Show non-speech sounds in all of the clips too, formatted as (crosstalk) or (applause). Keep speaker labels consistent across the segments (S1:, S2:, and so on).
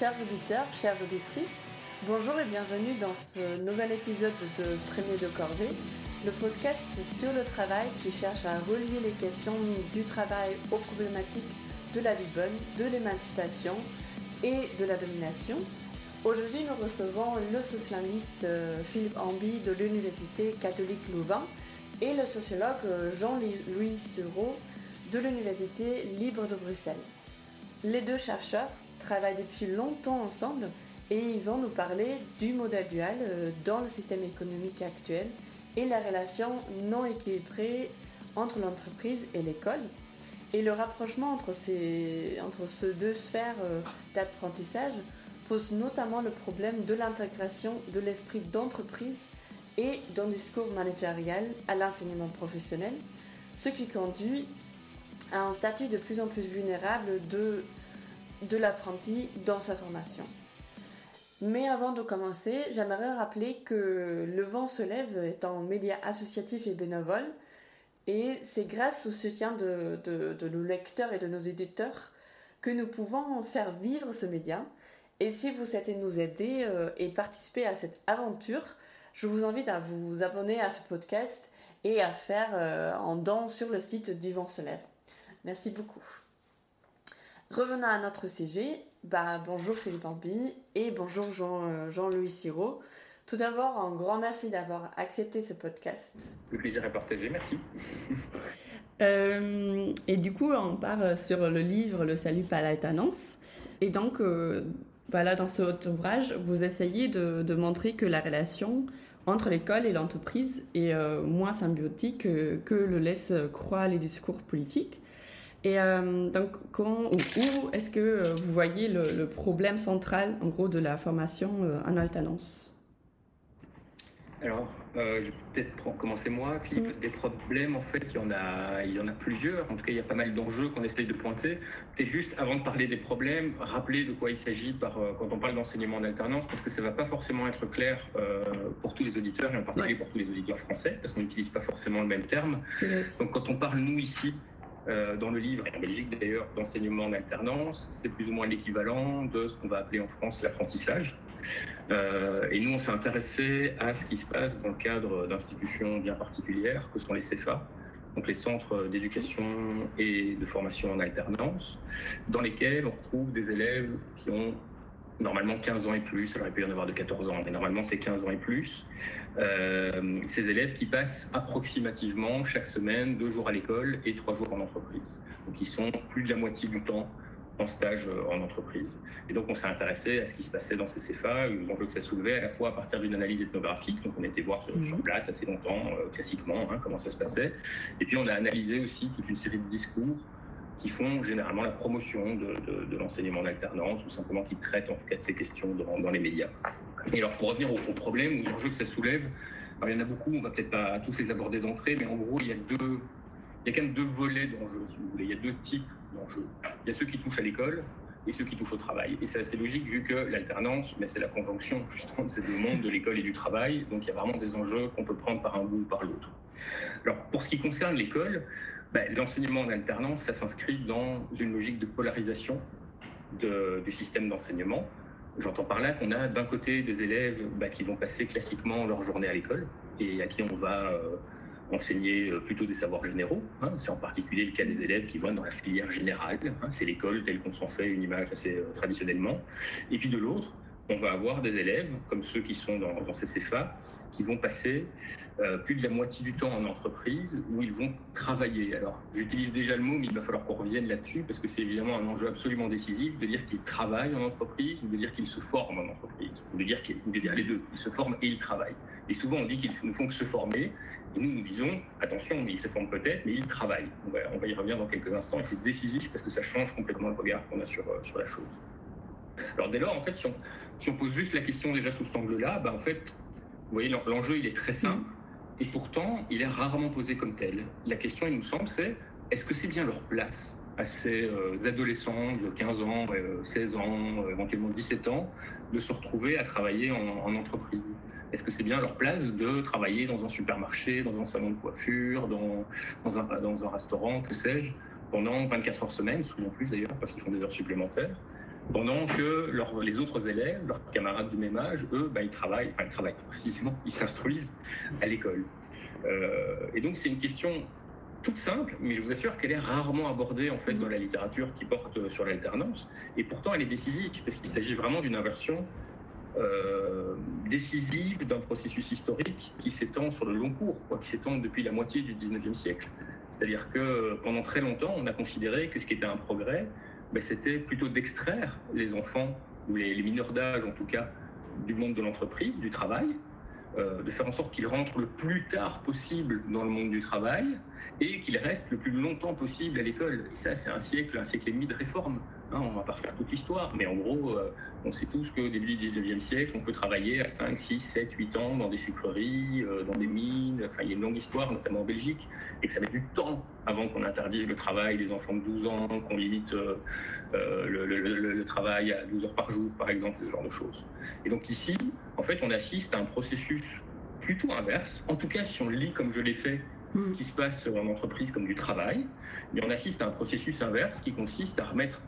S1: chers auditeurs, chères auditrices, bonjour et bienvenue dans ce nouvel épisode de Premier de Corvée, le podcast sur le travail qui cherche à relier les questions du travail aux problématiques de la vie bonne, de l'émancipation et de la domination. Aujourd'hui, nous recevons le socialiste euh, Philippe Ambi de l'Université catholique Louvain et le sociologue euh, Jean-Louis Sureau de l'Université libre de Bruxelles. Les deux chercheurs travaillent depuis longtemps ensemble et ils vont nous parler du modèle dual euh, dans le système économique actuel et la relation non équilibrée entre l'entreprise et l'école. Et le rapprochement entre ces, entre ces deux sphères euh, d'apprentissage pose notamment le problème de l'intégration de l'esprit d'entreprise et d'un discours managérial à l'enseignement professionnel, ce qui conduit à un statut de plus en plus vulnérable de, de l'apprenti dans sa formation. Mais avant de commencer, j'aimerais rappeler que Le Vent se lève est un média associatif et bénévole, et c'est grâce au soutien de, nos lecteurs et de nos éditeurs que nous pouvons faire vivre ce média. Et si vous souhaitez nous aider euh, et participer à cette aventure, je vous invite à vous abonner à ce podcast et à faire euh, un don sur le site du Vent se lève. Merci beaucoup. Revenons à notre sujet. Bah, bonjour Philippe Ambi et bonjour euh, Jean-Louis Siro. Tout d'abord, un grand merci d'avoir accepté ce podcast.
S2: Le plaisir est partagé, merci. (laughs)
S1: Euh, et du coup, on part sur le livre Le salut par l'alternance. Et donc, euh, voilà, dans ce ouvrage, vous essayez de, montrer que la relation entre l'école et l'entreprise est moins symbiotique que le laissent croire les discours politiques. Et euh, donc, quand, où est-ce que euh, vous voyez le, problème central, en gros, de la formation euh, en alternance?
S2: Alors, je vais peut-être commencer moi, Philippe. Mm. Des problèmes, en fait, il y, en a, il y en a plusieurs. En tout cas, il y a pas mal d'enjeux qu'on essaye de pointer. Peut-être juste, avant de parler des problèmes, rappeler de quoi il s'agit par, quand on parle d'enseignement en alternance, parce que ça ne va pas forcément être clair pour tous les auditeurs, et en particulier pour tous les auditeurs français, parce qu'on n'utilise pas forcément le même terme. Donc, quand on parle, nous, ici, euh, dans le livre, et en Belgique d'ailleurs, d'enseignement en alternance, c'est plus ou moins l'équivalent de ce qu'on va appeler en France l'apprentissage. Euh, et nous, on s'est intéressé à ce qui se passe dans le cadre d'institutions bien particulières, que sont les CEFA, donc les centres d'éducation et de formation en alternance, dans lesquels on retrouve des élèves qui ont normalement 15 ans et plus, ça aurait pu y en avoir de 14 ans, mais normalement c'est 15 ans et plus. Euh, ces élèves qui passent approximativement chaque semaine deux jours à l'école et trois jours en entreprise. Donc ils sont plus de la moitié du temps en stage euh, en entreprise. Et donc on s'est intéressé à ce qui se passait dans ces CFA, aux enjeux que ça soulevait, à la fois à partir d'une analyse ethnographique, donc on était voir sur, mhm. place assez longtemps, euh, classiquement, hein, comment ça se passait, et puis on a analysé aussi toute une série de discours qui font généralement la promotion de, l'enseignement en alternance ou simplement qui traitent en tout cas de ces questions dans, les médias. Et alors pour revenir aux, problèmes, aux enjeux que ça soulève, il y en a beaucoup, on va peut-être pas tous les aborder d'entrée, mais en gros il y a deux, il y a quand même deux volets d'enjeux, si vous voulez. Il y a deux types d'enjeux. Il y a ceux qui touchent à l'école et ceux qui touchent au travail. Et c'est assez logique vu que l'alternance, mais c'est la conjonction justement de ces deux mondes, de l'école et du travail. Donc il y a vraiment des enjeux qu'on peut prendre par un bout ou par l'autre. Alors pour ce qui concerne l'école, ben, l'enseignement en alternance, ça s'inscrit dans une logique de polarisation du système d'enseignement. J'entends par là qu'on a d'un côté des élèves ben, qui vont passer classiquement leur journée à l'école et à qui on va euh, enseigner euh, plutôt des savoirs généraux. Hein. C'est en particulier le cas des élèves qui vont dans la filière générale. Hein. C'est l'école telle qu'on s'en fait une image assez euh, traditionnellement. Et puis de l'autre, on va avoir des élèves, comme ceux qui sont dans ces CFA, qui vont passer euh, plus de la moitié du temps en entreprise où ils vont travailler. Alors, j'utilise déjà le mot, mais il va falloir qu'on revienne là-dessus parce que c'est évidemment un enjeu absolument décisif de dire qu'ils travaillent en entreprise ou de dire qu'ils se forment en entreprise, ou de dire, qu'ils, dire les deux, ils se forment et ils travaillent. Et souvent, on dit qu'ils ne font que se former, et nous, nous disons, attention, mais ils se forment peut-être, mais ils travaillent. On va, y revenir dans quelques instants, et c'est décisif parce que ça change complètement le regard qu'on a sur, euh, sur la chose. Alors dès lors, en fait, si on, pose juste la question déjà sous cet angle-là, ben, en fait, vous voyez, l'enjeu, il est très simple. Et pourtant, il est rarement posé comme tel. La question, il nous semble, c'est est-ce que c'est bien leur place à ces euh, adolescents de 15 ans, 16 euh, ans, euh, éventuellement 17 ans, de se retrouver à travailler en, entreprise? Est-ce que c'est bien leur place de travailler dans un supermarché, dans un salon de coiffure, dans, dans, un, dans un restaurant, que sais-je, pendant 24 heures semaine, souvent plus d'ailleurs, parce qu'ils font des heures supplémentaires? Pendant que les autres élèves, leurs camarades du même âge, eux, bah, ils travaillent, enfin ils travaillent (laughs) précisément, ils s'instruisent à l'école. Euh, et donc c'est une question toute simple, mais je vous assure qu'elle est rarement abordée en fait dans la littérature qui porte sur l'alternance, et pourtant elle est décisive parce qu'il s'agit vraiment d'une inversion euh, décisive d'un processus historique qui s'étend sur le long cours, quoi, qui s'étend depuis la moitié du 19e siècle. C'est-à-dire que pendant très longtemps, on a considéré que ce qui était un progrès, c'était plutôt d'extraire les enfants, ou les, mineurs d'âge en tout cas, du monde de l'entreprise, du travail, euh, de faire en sorte qu'ils rentrent le plus tard possible dans le monde du travail et qu'ils restent le plus longtemps possible à l'école. Et ça, c'est un siècle, un siècle et demi de réforme. Hein, on va pas refaire toute l'histoire, mais en gros, euh, on sait tous qu'au début du 19e siècle, on peut travailler à 5, 6, 7, 8 ans dans des sucreries, euh, dans des mines, enfin il y a une longue histoire, notamment en Belgique, et que ça met du temps avant qu'on interdise le travail des enfants de 12 ans, qu'on limite euh, le, le, travail à 12 heures par jour, par exemple, ce genre de choses. Et donc ici, en fait, on assiste à un processus plutôt inverse, en tout cas si on lit comme je l'ai fait ce qui se passe en entreprise comme du travail, mais on assiste à un processus inverse qui consiste à remettre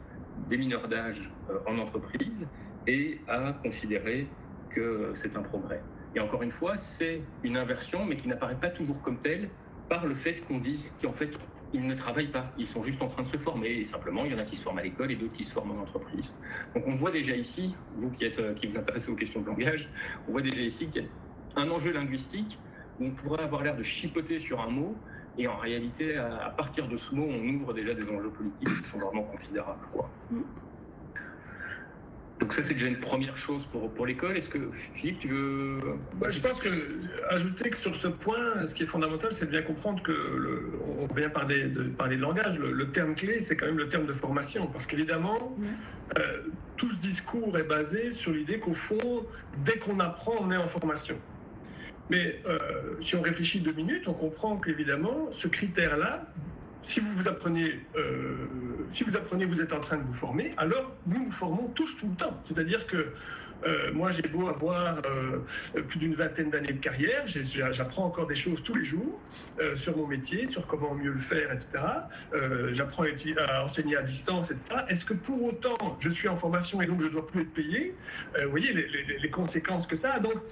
S2: des mineurs d'âge euh, en entreprise et à considérer que c'est un progrès. Et encore une fois, c'est une inversion, mais qui n'apparaît pas toujours comme telle par le fait qu'on dise qu'en fait, ils ne travaillent pas, ils sont juste en train de se former. Et simplement, il y en a qui se forment à l'école et d'autres qui se forment en entreprise. Donc on voit déjà ici, vous qui, êtes, euh, qui vous intéressez aux questions de langage, on voit déjà ici qu'il y a un enjeu linguistique où on pourrait avoir l'air de chipoter sur un mot, et en réalité, à, partir de ce mot, on ouvre déjà des enjeux politiques qui sont vraiment considérables. Quoi. Mm. Donc ça, c'est déjà une première chose pour, pour l'école. Est-ce que, Philippe, tu veux...
S3: Bah, je pense que, ajouter que sur ce point, ce qui est fondamental, c'est de bien comprendre que, le, on vient parler de, parler de langage, le, terme clé, c'est quand même le terme de formation. Parce qu'évidemment, euh, tout ce discours est basé sur l'idée qu'au fond, dès qu'on apprend, on est en formation. Mais euh, si on réfléchit deux minutes, on comprend qu'évidemment, ce critère-là, si vous vous apprenez, euh, si vous apprenez, vous êtes en train de vous former, alors nous nous formons tous tout le temps. C'est-à-dire que euh, moi, j'ai beau avoir plus d'une vingtaine d'années de carrière, j'apprends encore des choses tous les jours sur mon métier, sur comment mieux le faire, etc. j'apprends à, enseigner à distance, etc. Est-ce que pour autant, je suis en formation et donc je dois plus être payé? Vous voyez les, les, conséquences que ça a. Donc,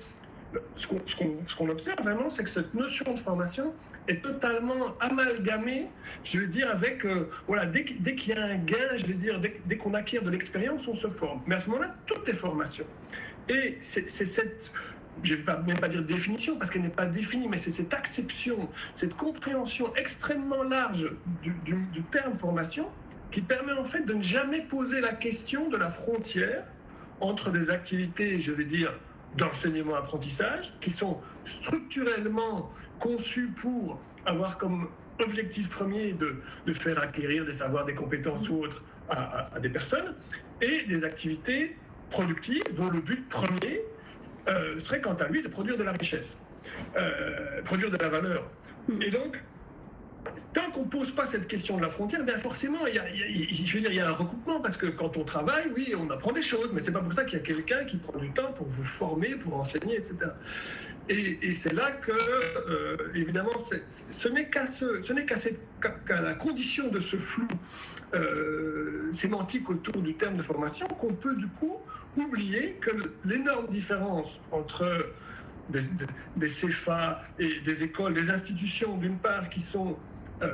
S3: ce qu'on observe vraiment, c'est que cette notion de formation est totalement amalgamée, je veux dire, avec, euh, voilà, dès, qu'il y a un gain, je veux dire, dès, qu'on acquiert de l'expérience, on se forme. Mais à ce moment-là, tout est formation. Et c'est cette, je ne vais même pas dire définition, parce qu'elle n'est pas définie, mais c'est cette acception, cette compréhension extrêmement large du, du terme formation qui permet en fait de ne jamais poser la question de la frontière entre des activités, je vais dire, d'enseignement-apprentissage qui sont structurellement conçus pour avoir comme objectif premier de, de faire acquérir des savoirs, des compétences ou autres à, des personnes, et des activités productives dont le but premier euh, serait quant à lui de produire de la richesse, euh, produire de la valeur. Hmm. Et donc, tant qu'on ne pose pas cette question de la frontière, bien forcément, il y, a, je veux dire, il y a un recoupement, parce que quand on travaille, oui, on apprend des choses, mais c'est pas pour ça qu'il y a quelqu'un qui prend du temps pour vous former, pour enseigner, etc. Et, c'est là que, euh, évidemment, ce n'est qu'à ce, n'est qu'à la condition de ce flou euh, sémantique autour du terme de formation qu'on peut du coup oublier que l'énorme différence entre des, des, CFA et des écoles, des institutions, d'une part, qui sont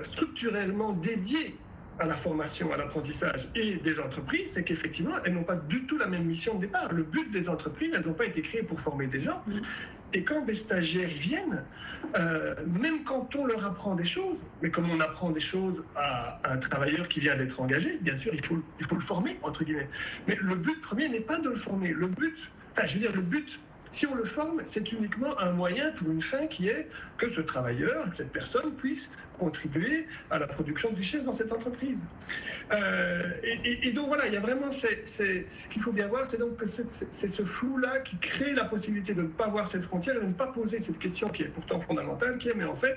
S3: structurellement dédiées à la formation, à l'apprentissage et des entreprises, c'est qu'effectivement, elles n'ont pas du tout la même mission de départ. Le but des entreprises, elles n'ont pas été créées pour former des gens. Et quand des stagiaires viennent, euh, même quand on leur apprend des choses, mais comme on apprend des choses à, un travailleur qui vient d'être engagé, bien sûr, il faut, il faut le former, entre guillemets. Mais le but premier n'est pas de le former. Le but, enfin, je veux dire, le but si on le forme, c'est uniquement un moyen pour une fin qui est que ce travailleur, que cette personne puisse contribuer à la production de richesse dans cette entreprise. Euh, et, donc voilà, il y a vraiment, ce qu'il faut bien voir, c'est donc que c'est ce flou-là qui crée la possibilité de ne pas voir cette frontière et de ne pas poser cette question qui est pourtant fondamentale, qui est, mais en fait,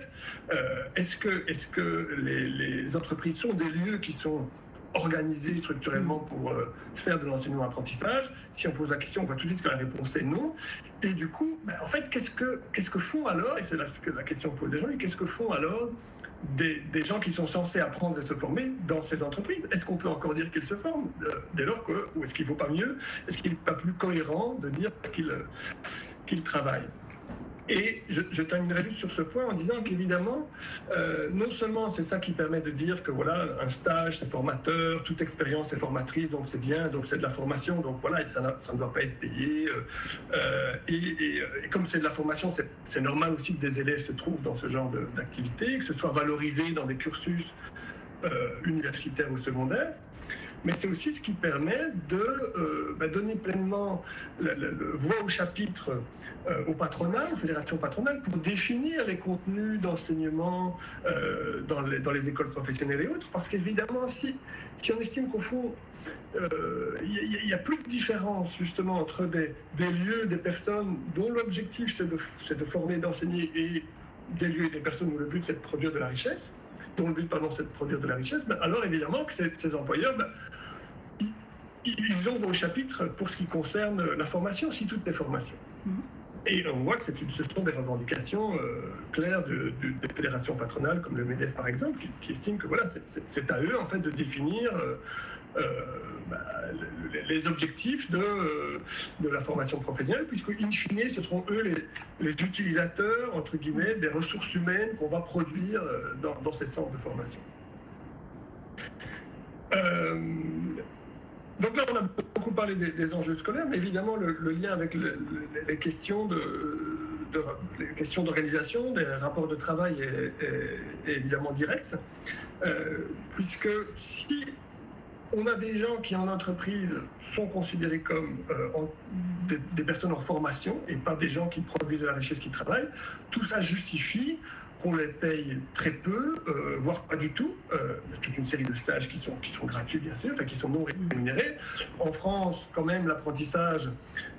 S3: euh, est-ce que, est que les, entreprises sont des lieux qui sont organisé structurellement pour euh, faire de l'enseignement-apprentissage Si on pose la question, on voit tout de suite que la réponse est non. Et du coup, ben, en fait, qu'est-ce que, que font alors, et c'est là que la question pose des gens, qu'est-ce que font alors des, gens qui sont censés apprendre et se former dans ces entreprises. Est-ce qu'on peut encore dire qu'ils se forment dès lors que, ou est-ce qu'il ne faut pas mieux, est-ce qu'il n'est pas plus cohérent de dire qu'ils qu'ils travaillent? Et je, terminerai juste sur ce point en disant qu'évidemment, euh, non seulement c'est ça qui permet de dire que voilà, un stage c'est formateur, toute expérience est formatrice, donc c'est bien, donc c'est de la formation, donc voilà, ça, ne doit pas être payé. Euh, euh, et, comme c'est de la formation, c'est normal aussi que des élèves se trouvent dans ce genre d'activité, que ce soit valorisé dans des cursus universitaires ou secondaires mais c'est aussi ce qui permet de euh, bah, donner pleinement la, voix au chapitre euh, au patronat, aux fédérations patronales, pour définir les contenus d'enseignement euh, dans, les, écoles professionnelles et autres, parce qu'évidemment, si, on estime qu'au fond, il n'y a, plus de différence justement entre des, des lieux, des personnes dont l'objectif c'est de, de, former, d'enseigner, et des lieux et des personnes où le but c'est de produire de la richesse, dont le but, pardon, c'est de produire de la richesse, ben, alors évidemment que ces, employeurs, ben, ils, ont vos chapitres pour ce qui concerne la formation, si toutes les formations. Mm-hmm. Et on voit que ce sont des revendications euh, claires de, des fédérations patronales, comme le MEDEF par exemple, qui, estiment que voilà, c'est à eux en fait de définir euh, bah, les objectifs de, de la formation professionnelle, puisque in fine, ce seront eux les, les utilisateurs, entre guillemets, des ressources humaines qu'on va produire dans, dans, ces centres de formation. Donc là, on a beaucoup parlé des, enjeux scolaires, mais évidemment, le, lien avec les questions de, questions d'organisation, des rapports de travail est, évidemment direct, euh, puisque si on a des gens qui en entreprise sont considérés comme euh, des, personnes en formation et pas des gens qui produisent de la richesse qui travaillent, tout ça justifie qu'on les paye très peu, euh, voire pas du tout. Euh, toute une série de stages qui sont, gratuits, bien sûr, enfin, qui sont non rémunérés. En France, quand même, l'apprentissage,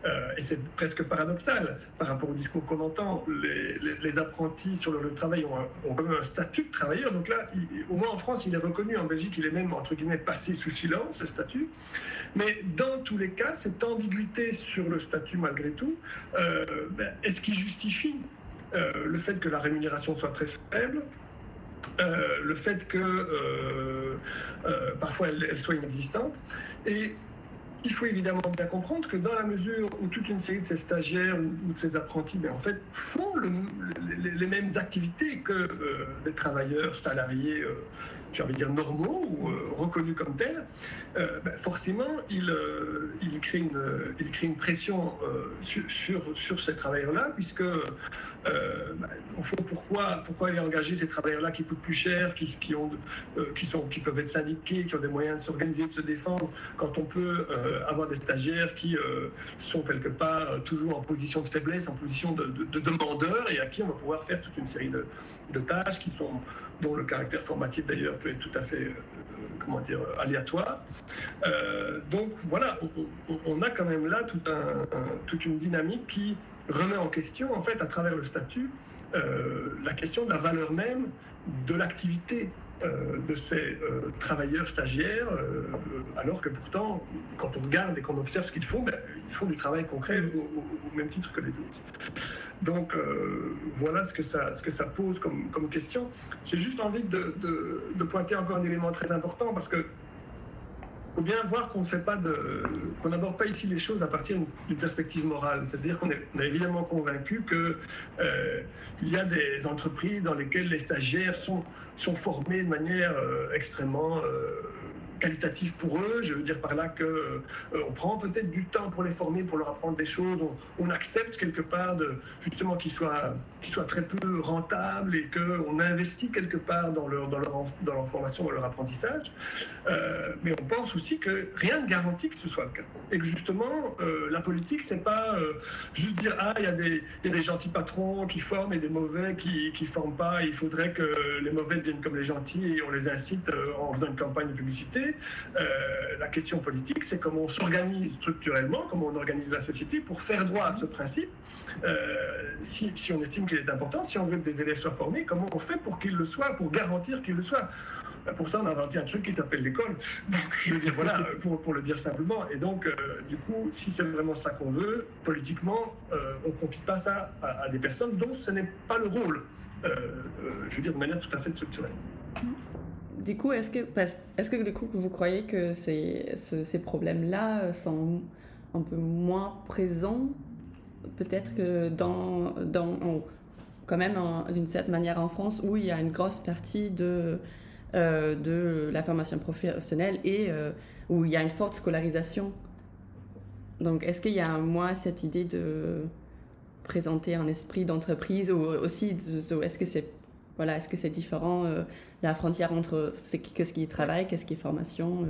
S3: euh, et c'est presque paradoxal par rapport au discours qu'on entend, les, apprentis sur le, travail ont, quand même un statut de travailleur. Donc là, au moins en France, il est reconnu. En Belgique, il est même, entre guillemets, passé sous silence, ce statut. Mais dans tous les cas, cette ambiguïté sur le statut, malgré tout, ben, est-ce qui justifie euh, le fait que la rémunération soit très faible, euh, le fait que euh, parfois elle, soit inexistante. Et il faut évidemment bien comprendre que dans la mesure où toute une série de ces stagiaires ou, de ces apprentis ben, en fait, font les, mêmes activités que des travailleurs salariés j'ai envie de dire, normaux ou euh, reconnus comme tels, euh, ben, forcément, il, euh, il, crée une, il crée une pression sur, sur, ces travailleurs-là, puisque, ben, au pourquoi, pourquoi aller engager ces travailleurs-là qui coûtent plus cher, qui, qui, ont, qui, sont, qui peuvent être syndiqués, qui ont des moyens de s'organiser, de se défendre, quand on peut avoir des stagiaires qui sont quelque part toujours en position de faiblesse, en position de, de, de demandeurs, et à qui on va pouvoir faire toute une série de, de tâches qui sont dont le caractère formatif d'ailleurs peut être tout à fait, euh, comment dire, aléatoire. Euh, donc voilà, on, a quand même là toute une dynamique qui remet en question, en fait, à travers le statut, euh, la question de la valeur même de l'activité euh, de ces euh, travailleurs stagiaires, euh, alors que pourtant, quand on regarde et qu'on observe ce qu'ils font, ben, ils font du travail concret au, même titre que les autres. Donc voilà ce que ça, ce que ça pose comme, question. J'ai juste envie de, pointer encore un élément très important parce que faut bien voir qu'on ne fait pas de, qu'on n'aborde pas ici les choses à partir d'une perspective morale. C'est-à-dire qu'on est, évidemment convaincu que il y a des entreprises dans lesquelles les stagiaires sont sont formés de manière euh, extrêmement euh, qualitatif pour eux. Je veux dire par là que euh, on prend peut-être du temps pour les former, pour leur apprendre des choses. On, accepte quelque part de justement qu'ils soient qu'ils soient très peu rentables et qu'on investit quelque part dans leur dans leur dans leur formation, dans leur apprentissage. Euh, mais on pense aussi que rien ne garantit que ce soit le cas et que justement euh, la politique c'est pas juste dire ah il y y a des gentils patrons qui forment et des mauvais qui qui forment pas. Il faudrait que les mauvais deviennent comme les gentils et on les incite en faisant une campagne de publicité. Euh, la question politique, c'est comment on s'organise structurellement, comment on organise la société pour faire droit à ce principe. Euh, si, on estime qu'il est important, si on veut que des élèves soient formés, comment on fait pour qu'ils le soient, pour garantir qu'ils le soient? Ben, pour ça, on a inventé un truc qui s'appelle l'école. (laughs) Donc, voilà, (laughs) pour, pour, le dire simplement. Et donc, euh, du coup, si c'est vraiment ça qu'on veut, politiquement, on ne confie pas ça à, à, des personnes dont ce n'est pas le rôle je veux dire, de manière tout à fait structurelle.
S1: Du coup, est-ce que, est-ce que du coup, vous croyez que ces, ces problèmes-là sont un peu moins présents, peut-être que dans, dans quand même d'une certaine manière en France, où il y a une grosse partie de, euh, de la formation professionnelle et euh, où il y a une forte scolarisation. Donc, est-ce qu'il y a moins cette idée de présenter un esprit d'entreprise ou aussi est-ce que c'est voilà, est-ce que c'est différent euh, la frontière entre qu'est-ce qui est travail, qu'est-ce qui est formation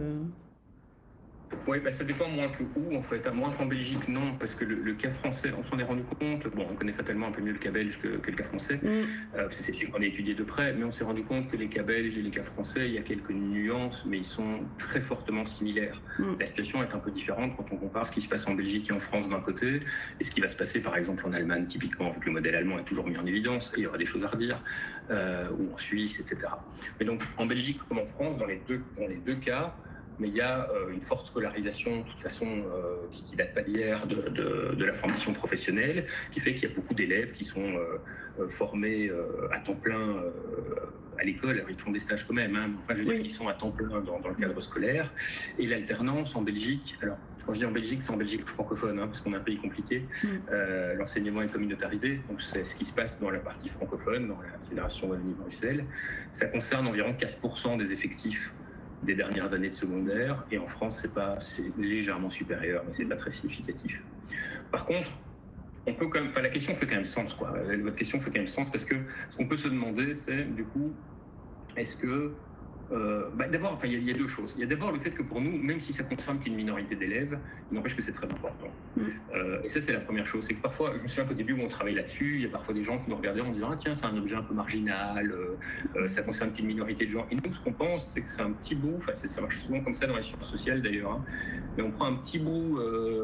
S2: oui, bah, ça dépend moins que où, en fait. À moins qu'en Belgique, non, parce que le, cas français, on s'en est rendu compte. Bon, on connaît fatalement un peu mieux le cas belge que, le cas français, mm. euh, c'est sûr qu'on a étudié de près, mais on s'est rendu compte que les cas belges et les cas français, il y a quelques nuances, mais ils sont très fortement similaires. Mm. La situation est un peu différente quand on compare ce qui se passe en Belgique et en France d'un côté, et ce qui va se passer, par exemple, en Allemagne, typiquement, vu que le modèle allemand est toujours mis en évidence, et il y aura des choses à redire, euh, ou en Suisse, etc. Mais donc, en Belgique comme en France, dans les deux, dans les deux cas, mais il y a euh, une forte scolarisation, de toute façon, euh, qui, qui date pas d'hier, de, la formation professionnelle, qui fait qu'il y a beaucoup d'élèves qui sont euh, formés à temps plein à l'école. Alors, ils font des stages quand même, hein, enfin, je veux dire qu'ils sont à temps plein dans, le cadre scolaire. Et l'alternance en Belgique, alors, quand je dis en Belgique, c'est en Belgique francophone, hein, parce qu'on a un pays compliqué. Mm. L'enseignement est communautarisé, donc c'est ce qui se passe dans la partie francophone, dans la Fédération Wallonie-Bruxelles. Ça concerne environ 4% des effectifs des dernières années de secondaire. Et en France, c'est pas, c'est légèrement supérieur, mais c'est pas très significatif. Par contre, on peut quand même, enfin, la question fait quand même sens, quoi. Votre question fait quand même sens parce que ce qu'on peut se demander, c'est du coup, est-ce que euh, bah, d'abord, enfin, il y, a deux choses. Il y a d'abord le fait que pour nous, même si ça concerne qu'une minorité d'élèves, il n'empêche que c'est très important. Mm. Euh, et ça, c'est la première chose. C'est que parfois, je me souviens qu'au début où on travaille là-dessus, il y a parfois des gens qui nous regardaient en disant Ah, tiens, c'est un objet un peu marginal, euh, ça concerne qu'une minorité de gens. Et nous, ce qu'on pense, c'est que c'est un petit bout, enfin, ça marche souvent comme ça dans les sciences sociales d'ailleurs, hein, mais on prend un petit, bout,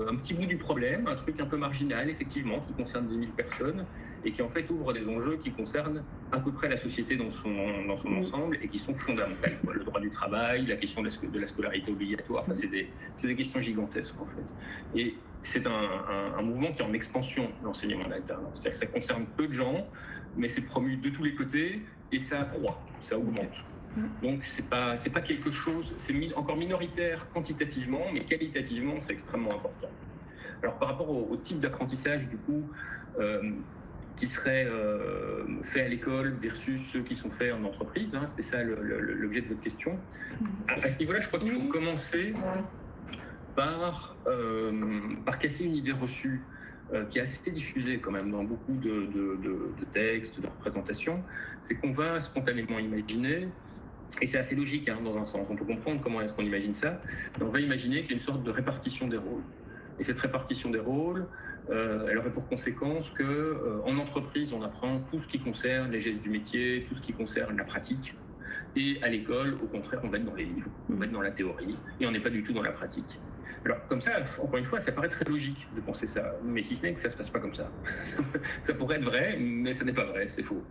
S2: un petit bout du problème, un truc un peu marginal, effectivement, qui concerne 10 000 personnes et qui en fait ouvre des enjeux qui concernent à peu près la société dans son, dans son ensemble et qui sont fondamentaux. Le droit du travail, la question de la, scolarité obligatoire, enfin, c'est des, des, questions gigantesques en fait. Et c'est un, un, mouvement qui est en expansion, l'enseignement d'alternance. C'est-à-dire que ça concerne peu de gens, mais c'est promu de tous les côtés et ça croît, ça augmente. Donc c'est pas c'est pas quelque chose, c'est encore minoritaire quantitativement, mais qualitativement c'est extrêmement important. Alors par rapport au, type d'apprentissage, du coup, euh, qui seraient euh, faits à l'école versus ceux qui sont faits en entreprise. Hein, C'était ça l'objet de votre question. Mm-hmm. À ce niveau-là, je crois qu'il faut commencer par, euh, par casser une idée reçue euh, qui est assez diffusée quand même dans beaucoup de, textes, de représentations. C'est qu'on va spontanément imaginer et c'est assez logique hein, dans un sens. On peut comprendre comment est-ce qu'on imagine ça. on va imaginer qu'il y a une sorte de répartition des rôles. Et cette répartition des rôles, euh, elle aurait pour conséquence que euh, en entreprise, on apprend tout ce qui concerne les gestes du métier, tout ce qui concerne la pratique. Et à l'école, au contraire, on va être dans les livres, on va être dans la théorie, et on n'est pas du tout dans la pratique. Alors, comme ça, encore une fois, ça paraît très logique de penser ça, mais si ce n'est que ça ne se passe pas comme ça. (laughs) ça pourrait être vrai, mais ce n'est pas vrai, c'est faux.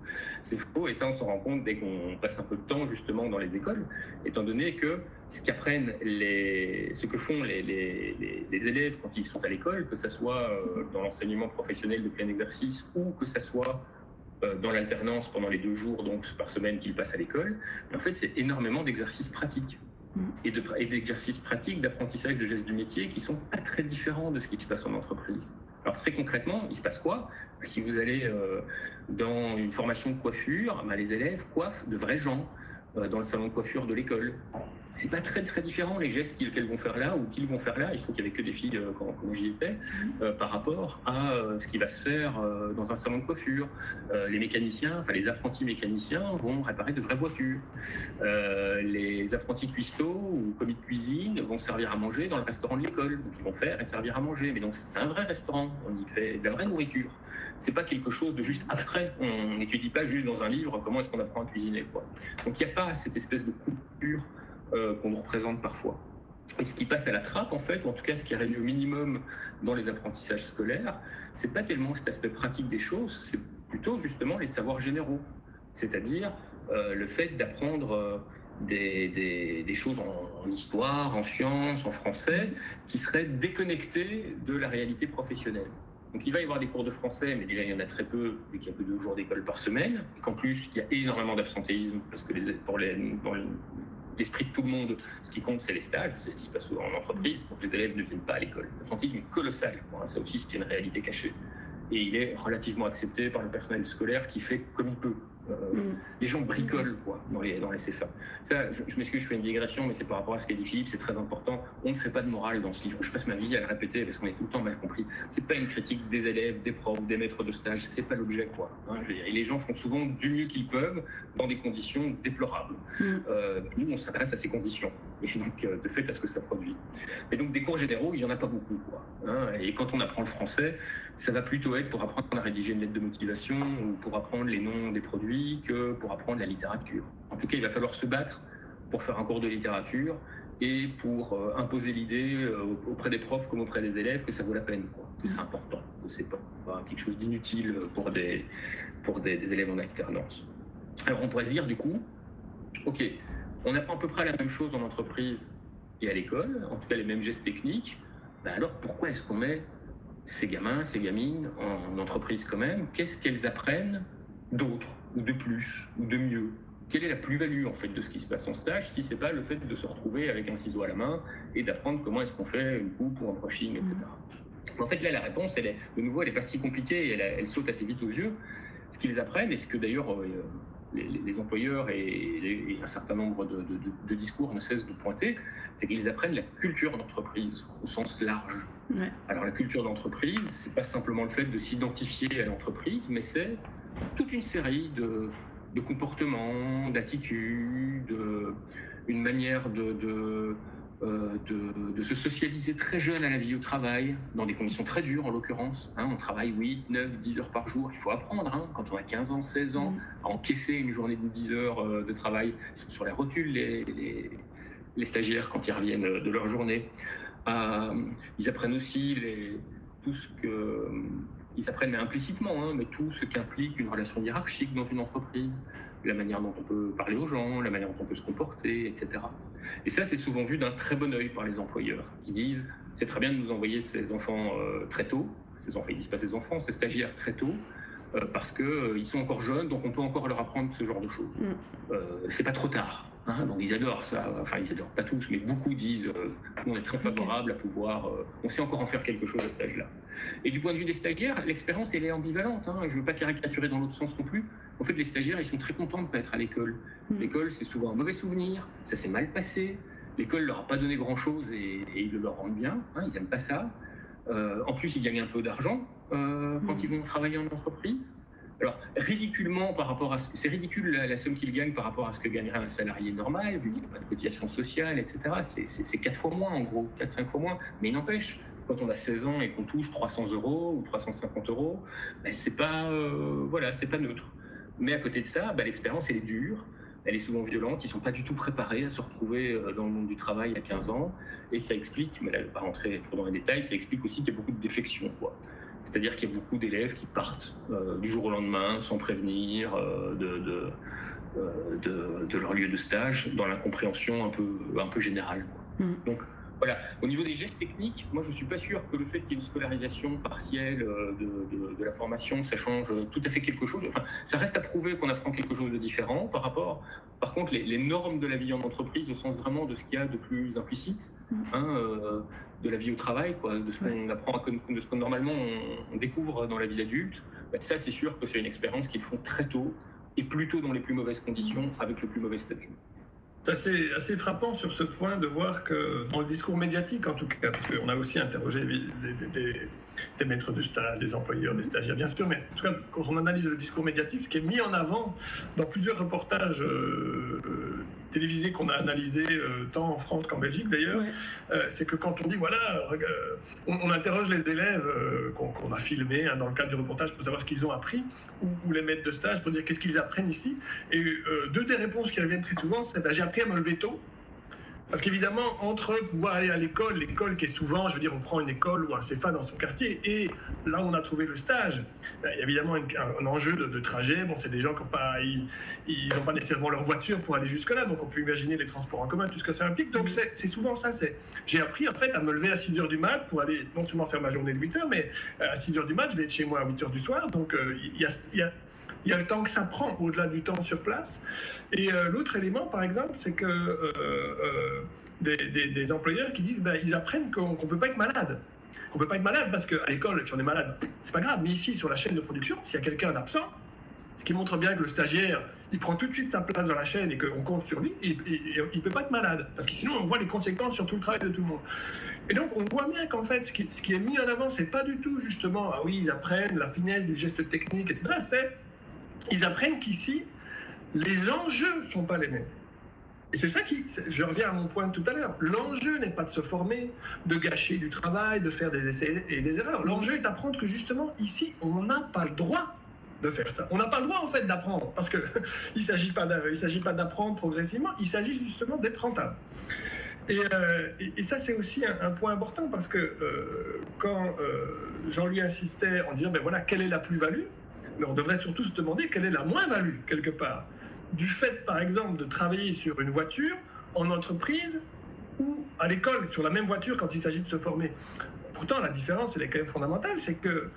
S2: C'est faux, et ça, on s'en rend compte dès qu'on passe un peu de temps, justement, dans les écoles, étant donné que ce qu'apprennent les, ce que font les, les, les, élèves quand ils sont à l'école, que ce soit euh, dans l'enseignement professionnel de plein exercice ou que ce soit euh, dans l'alternance pendant les deux jours donc par semaine qu'ils passent à l'école, en fait, c'est énormément d'exercices pratiques et d'exercices pratiques d'apprentissage de gestes du métier qui sont pas très différents de ce qui se passe en entreprise. Alors très concrètement, il se passe quoi? Si vous allez euh, dans une formation de coiffure, ben, les élèves coiffent de vrais gens euh, dans le salon de coiffure de l'école c'est pas très très différent les gestes qu'elles vont faire là ou qu'ils vont faire là. Il se trouve qu'il n'y avait que des filles euh, quand, j'y étais euh, par rapport à euh, ce qui va se faire dans un salon de coiffure. les mécaniciens, enfin les apprentis mécaniciens vont réparer de vraies voitures. les apprentis cuistots ou commis de cuisine vont servir à manger dans le restaurant de l'école. Donc ils vont faire et servir à manger. Mais donc c'est un vrai restaurant. On y fait de la vraie nourriture. C'est pas quelque chose de juste abstrait. On n'étudie pas juste dans un livre comment est-ce qu'on apprend à cuisiner. Quoi. Donc il n'y a pas cette espèce de coupure euh, qu'on nous représente parfois. Et ce qui passe à la trappe, en fait, ou en tout cas ce qui est réduit au minimum dans les apprentissages scolaires, c'est pas tellement cet aspect pratique des choses, c'est plutôt justement les savoirs généraux. C'est-à-dire euh, le fait d'apprendre euh, des, choses en, histoire, en sciences, en français, qui seraient déconnectées de la réalité professionnelle. Donc il va y avoir des cours de français, mais déjà il y en a très peu, vu qu'il n'y a que deux jours d'école par semaine, et qu'en plus il y a énormément d'absentéisme, parce que les, pour les, l'esprit de tout le monde, ce qui compte c'est les stages, c'est ce qui se passe en entreprise, donc les élèves ne viennent pas à l'école. L'absentéisme est colossal, ça aussi c'est une réalité cachée. Et il est relativement accepté par le personnel scolaire qui fait comme il peut. Euh, mm. Les gens bricolent quoi, dans, les, dans les CFA. Ça, je, m'excuse, je fais une digression, mais c'est par rapport à ce qu'a dit Philippe, c'est très important. On ne fait pas de morale dans ce livre. Je passe ma vie à le répéter parce qu'on est tout le temps mal compris. C'est pas une critique des élèves, des profs, des maîtres de stage, c'est pas l'objet. quoi. Hein, et les gens font souvent du mieux qu'ils peuvent dans des conditions déplorables. Mm. Euh, nous, on s'intéresse à ces conditions et donc euh, de fait à ce que ça produit. Mais donc des cours généraux, il n'y en a pas beaucoup. Hein. et quand on apprend le français, ça va plutôt être pour apprendre à rédiger une lettre de motivation ou pour apprendre les noms des produits que pour apprendre la littérature. En tout cas, il va falloir se battre pour faire un cours de littérature et pour euh, imposer l'idée euh, auprès des profs comme auprès des élèves que ça vaut la peine, que c'est important, que c'est pas, quelque chose d'inutile pour, des, pour des, élèves en alternance. Alors on pourrait se dire du coup, ok, on apprend à peu près la même chose en entreprise et à l'école, en tout cas les mêmes gestes techniques, ben alors pourquoi est-ce qu'on met ces gamins, ces gamines en entreprise quand même, qu'est-ce qu'elles apprennent d'autre, ou de plus, ou de mieux? Quelle est la plus-value en fait de ce qui se passe en stage si c'est pas le fait de se retrouver avec un ciseau à la main et d'apprendre comment est-ce qu'on fait une coupe ou un brushing, etc. Mmh. En fait, là, la réponse, elle est, de nouveau, elle n'est pas si compliquée, elle, elle, saute assez vite aux yeux. Ce qu'ils apprennent, et ce que d'ailleurs euh, les, employeurs et, un certain nombre de, discours ne cessent de pointer, c'est qu'ils apprennent la culture d'entreprise au sens large. Alors la culture d'entreprise, c'est pas simplement le fait de s'identifier à l'entreprise, mais c'est toute une série de, comportements, d'attitudes, une manière de, de, se socialiser très jeune à la vie au travail, dans des conditions très dures en l'occurrence. Hein. on travaille 8, 9, 10 heures par jour. Il faut apprendre, hein, quand on a 15 ans, 16 ans, mm. à encaisser une journée de 10 heures euh, de travail. sur les rotules, les, les, stagiaires, quand ils reviennent de leur journée. Euh, ils apprennent aussi les, tout ce que. Ils apprennent mais implicitement, hein, mais tout ce qu'implique une relation hiérarchique dans une entreprise, la manière dont on peut parler aux gens, la manière dont on peut se comporter, etc. Et ça, c'est souvent vu d'un très bon œil par les employeurs, qui disent c'est très bien de nous envoyer ces enfants euh, très tôt, ces enfants, ils disent pas ces enfants, ces stagiaires très tôt, euh, parce qu'ils euh, sont encore jeunes, donc on peut encore leur apprendre ce genre de choses. Mm. c'est pas trop tard. Hein, donc ils adorent ça, enfin ils adorent pas tous, mais beaucoup disent on est très favorable à pouvoir, on sait encore en faire quelque chose à cet âge-là. Et du point de vue des stagiaires, l'expérience elle est ambivalente. Hein, je ne veux pas caricaturer dans l'autre sens non plus. En fait, les stagiaires, ils sont très contents de ne pas être à l'école. Mm. L'école, c'est souvent un mauvais souvenir, ça s'est mal passé, l'école leur a pas donné grand-chose et, ils le leur rendent bien, hein, ils n'aiment pas ça. Euh, en plus, ils gagnent un peu d'argent euh, quand mm. ils vont travailler en entreprise. Alors, ridiculement par rapport à ce c'est ridicule la, somme qu'ils gagnent par rapport à ce que gagnerait un salarié normal, vu qu'il n'y a pas de cotisation sociale, etc. C'est quatre fois moins en gros, 4-5 fois moins. Mais il n'empêche, quand on a 16 ans et qu'on touche 300 euros ou 350 euros, ben c'est pas, euh, voilà, c'est pas neutre. Mais à côté de ça, bah, l'expérience, elle est dure, elle est souvent violente, ils ne sont pas du tout préparés à se retrouver euh, dans le monde du travail à 15 ans, et ça explique, mais là je ne vais pas rentrer trop dans les détails, ça explique aussi qu'il y a beaucoup de défections. C'est-à-dire qu'il y a beaucoup d'élèves qui partent euh, du jour au lendemain sans prévenir euh, de, de, de, leur lieu de stage dans l'incompréhension un peu, un peu générale. Mmh. Donc voilà. Au niveau des gestes techniques, moi je ne suis pas sûr que le fait qu'il y ait une scolarisation partielle euh, de, la formation, ça change tout à fait quelque chose. Enfin, ça reste à prouver qu'on apprend quelque chose de différent par rapport, par contre, les, normes de la vie en entreprise au sens vraiment de ce qu'il y a de plus implicite, mm. hein, euh, de la vie au travail, quoi, de ce qu'on apprend, de ce que normalement on, découvre dans la vie d'adulte. Bah, ça, c'est sûr que c'est une expérience qu'ils font très tôt et plutôt dans les plus mauvaises conditions avec le plus mauvais statut.
S3: C'est assez, frappant sur ce point de voir que dans le discours médiatique, en tout cas, parce qu'on a aussi interrogé des, maîtres de stage, des employeurs, des stagiaires, bien sûr, mais en tout cas, quand on analyse le discours médiatique, ce qui est mis en avant dans plusieurs reportages euh, euh, télévisés qu'on a analysés euh, tant en France qu'en Belgique d'ailleurs, c'est que quand on dit, voilà, on, interroge les élèves qu'on a filmés hein, dans le cadre du reportage pour savoir ce qu'ils ont appris, ou, les maîtres de stage pour dire qu'est-ce qu'ils apprennent ici, et deux des réponses qui reviennent très souvent, c'est ben, j'ai appris à me lever tôt. Parce qu'évidemment, entre pouvoir aller à l'école, l'école qui est souvent, je veux dire, on prend une école ou un CFA dans son quartier, et là on a trouvé le stage, ben, il y a évidemment un, enjeu de, trajet. Bon, c'est des gens qui n'ont pas, ils, pas nécessairement leur voiture pour aller jusque-là, donc on peut imaginer les transports en commun, tout ce que ça implique. Donc c'est souvent ça. J'ai appris en fait à me lever à 6 h du mat pour aller non seulement faire ma journée de 8 h mais euh, à 6 h du mat, je vais être chez moi à 8 h du soir. Donc euh, il y a il y a le temps que ça prend au-delà du temps sur place. Et euh, l'autre élément, par exemple, c'est que euh, euh, des, employeurs qui disent, ben, ils apprennent qu'on ne peut pas être malade. On peut pas être malade parce qu'à l'école, si on est malade, c'est pas grave. Mais ici, sur la chaîne de production, s'il y a quelqu'un d'absent, ce qui montre bien que le stagiaire, il prend tout de suite sa place dans la chaîne et qu'on compte sur lui, il ne peut pas être malade. Parce que sinon, on voit les conséquences sur tout le travail de tout le monde. Et donc, on voit bien qu'en fait, ce qui, est mis en avant, c'est pas du tout justement, ah oui, ils apprennent la finesse du geste technique, etc. ils apprennent qu'ici, les enjeux ne sont pas les mêmes. Et c'est ça qui, je reviens à mon point tout à l'heure, l'enjeu n'est pas de se former, de gâcher du travail, de faire des essais et des erreurs. L'enjeu est d'apprendre que justement, ici, on n'a pas le droit de faire ça. On n'a pas le droit en fait d'apprendre, parce qu'il (laughs) ne s'agit pas d'apprendre progressivement, il s'agit justement d'être rentable. Et, euh, ça, c'est aussi un, point important parce que euh, quand euh, Jean-Louis insistait en disant, ben voilà, quelle est la plus-value? Mais on devrait surtout se demander quelle est la moins-value, quelque part, du fait, par exemple, de travailler sur une voiture en entreprise ou à l'école, sur la même voiture quand il s'agit de se former. Pourtant, la différence, elle est quand même fondamentale, c'est que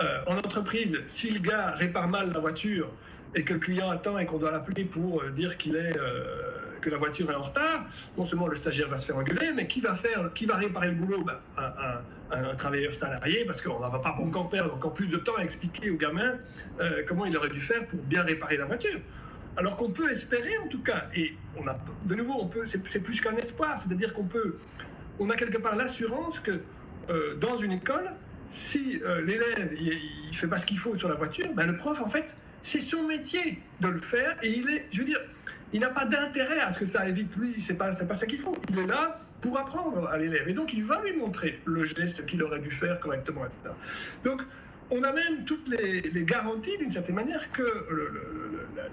S3: euh, en entreprise, si le gars répare mal la voiture et que le client attend et qu'on doit l'appeler pour euh, dire qu'il est euh, que la voiture est en retard, non seulement le stagiaire va se faire engueuler, mais qui va faire, qui va réparer le boulot? Un, travailleur salarié, parce qu'on ne va pas encore perdre encore plus de temps à expliquer au gamin euh, comment il aurait dû faire pour bien réparer la voiture. Alors qu'on peut espérer en tout cas, et on a de nouveau, on peut, c'est plus qu'un espoir, c'est-à-dire qu'on peut, on a quelque part l'assurance que dans une école, si l'élève il, ne fait pas ce qu'il faut sur la voiture, ben, le prof en fait c'est son métier de le faire et il est, je veux dire, il n'a pas d'intérêt à ce que ça évite lui, c'est pas, pas ça qu'il faut. Il est là pour apprendre à l'élève et donc il va lui montrer le geste qu'il aurait dû faire correctement, etc. Donc, on a même toutes les, garanties, d'une certaine manière, que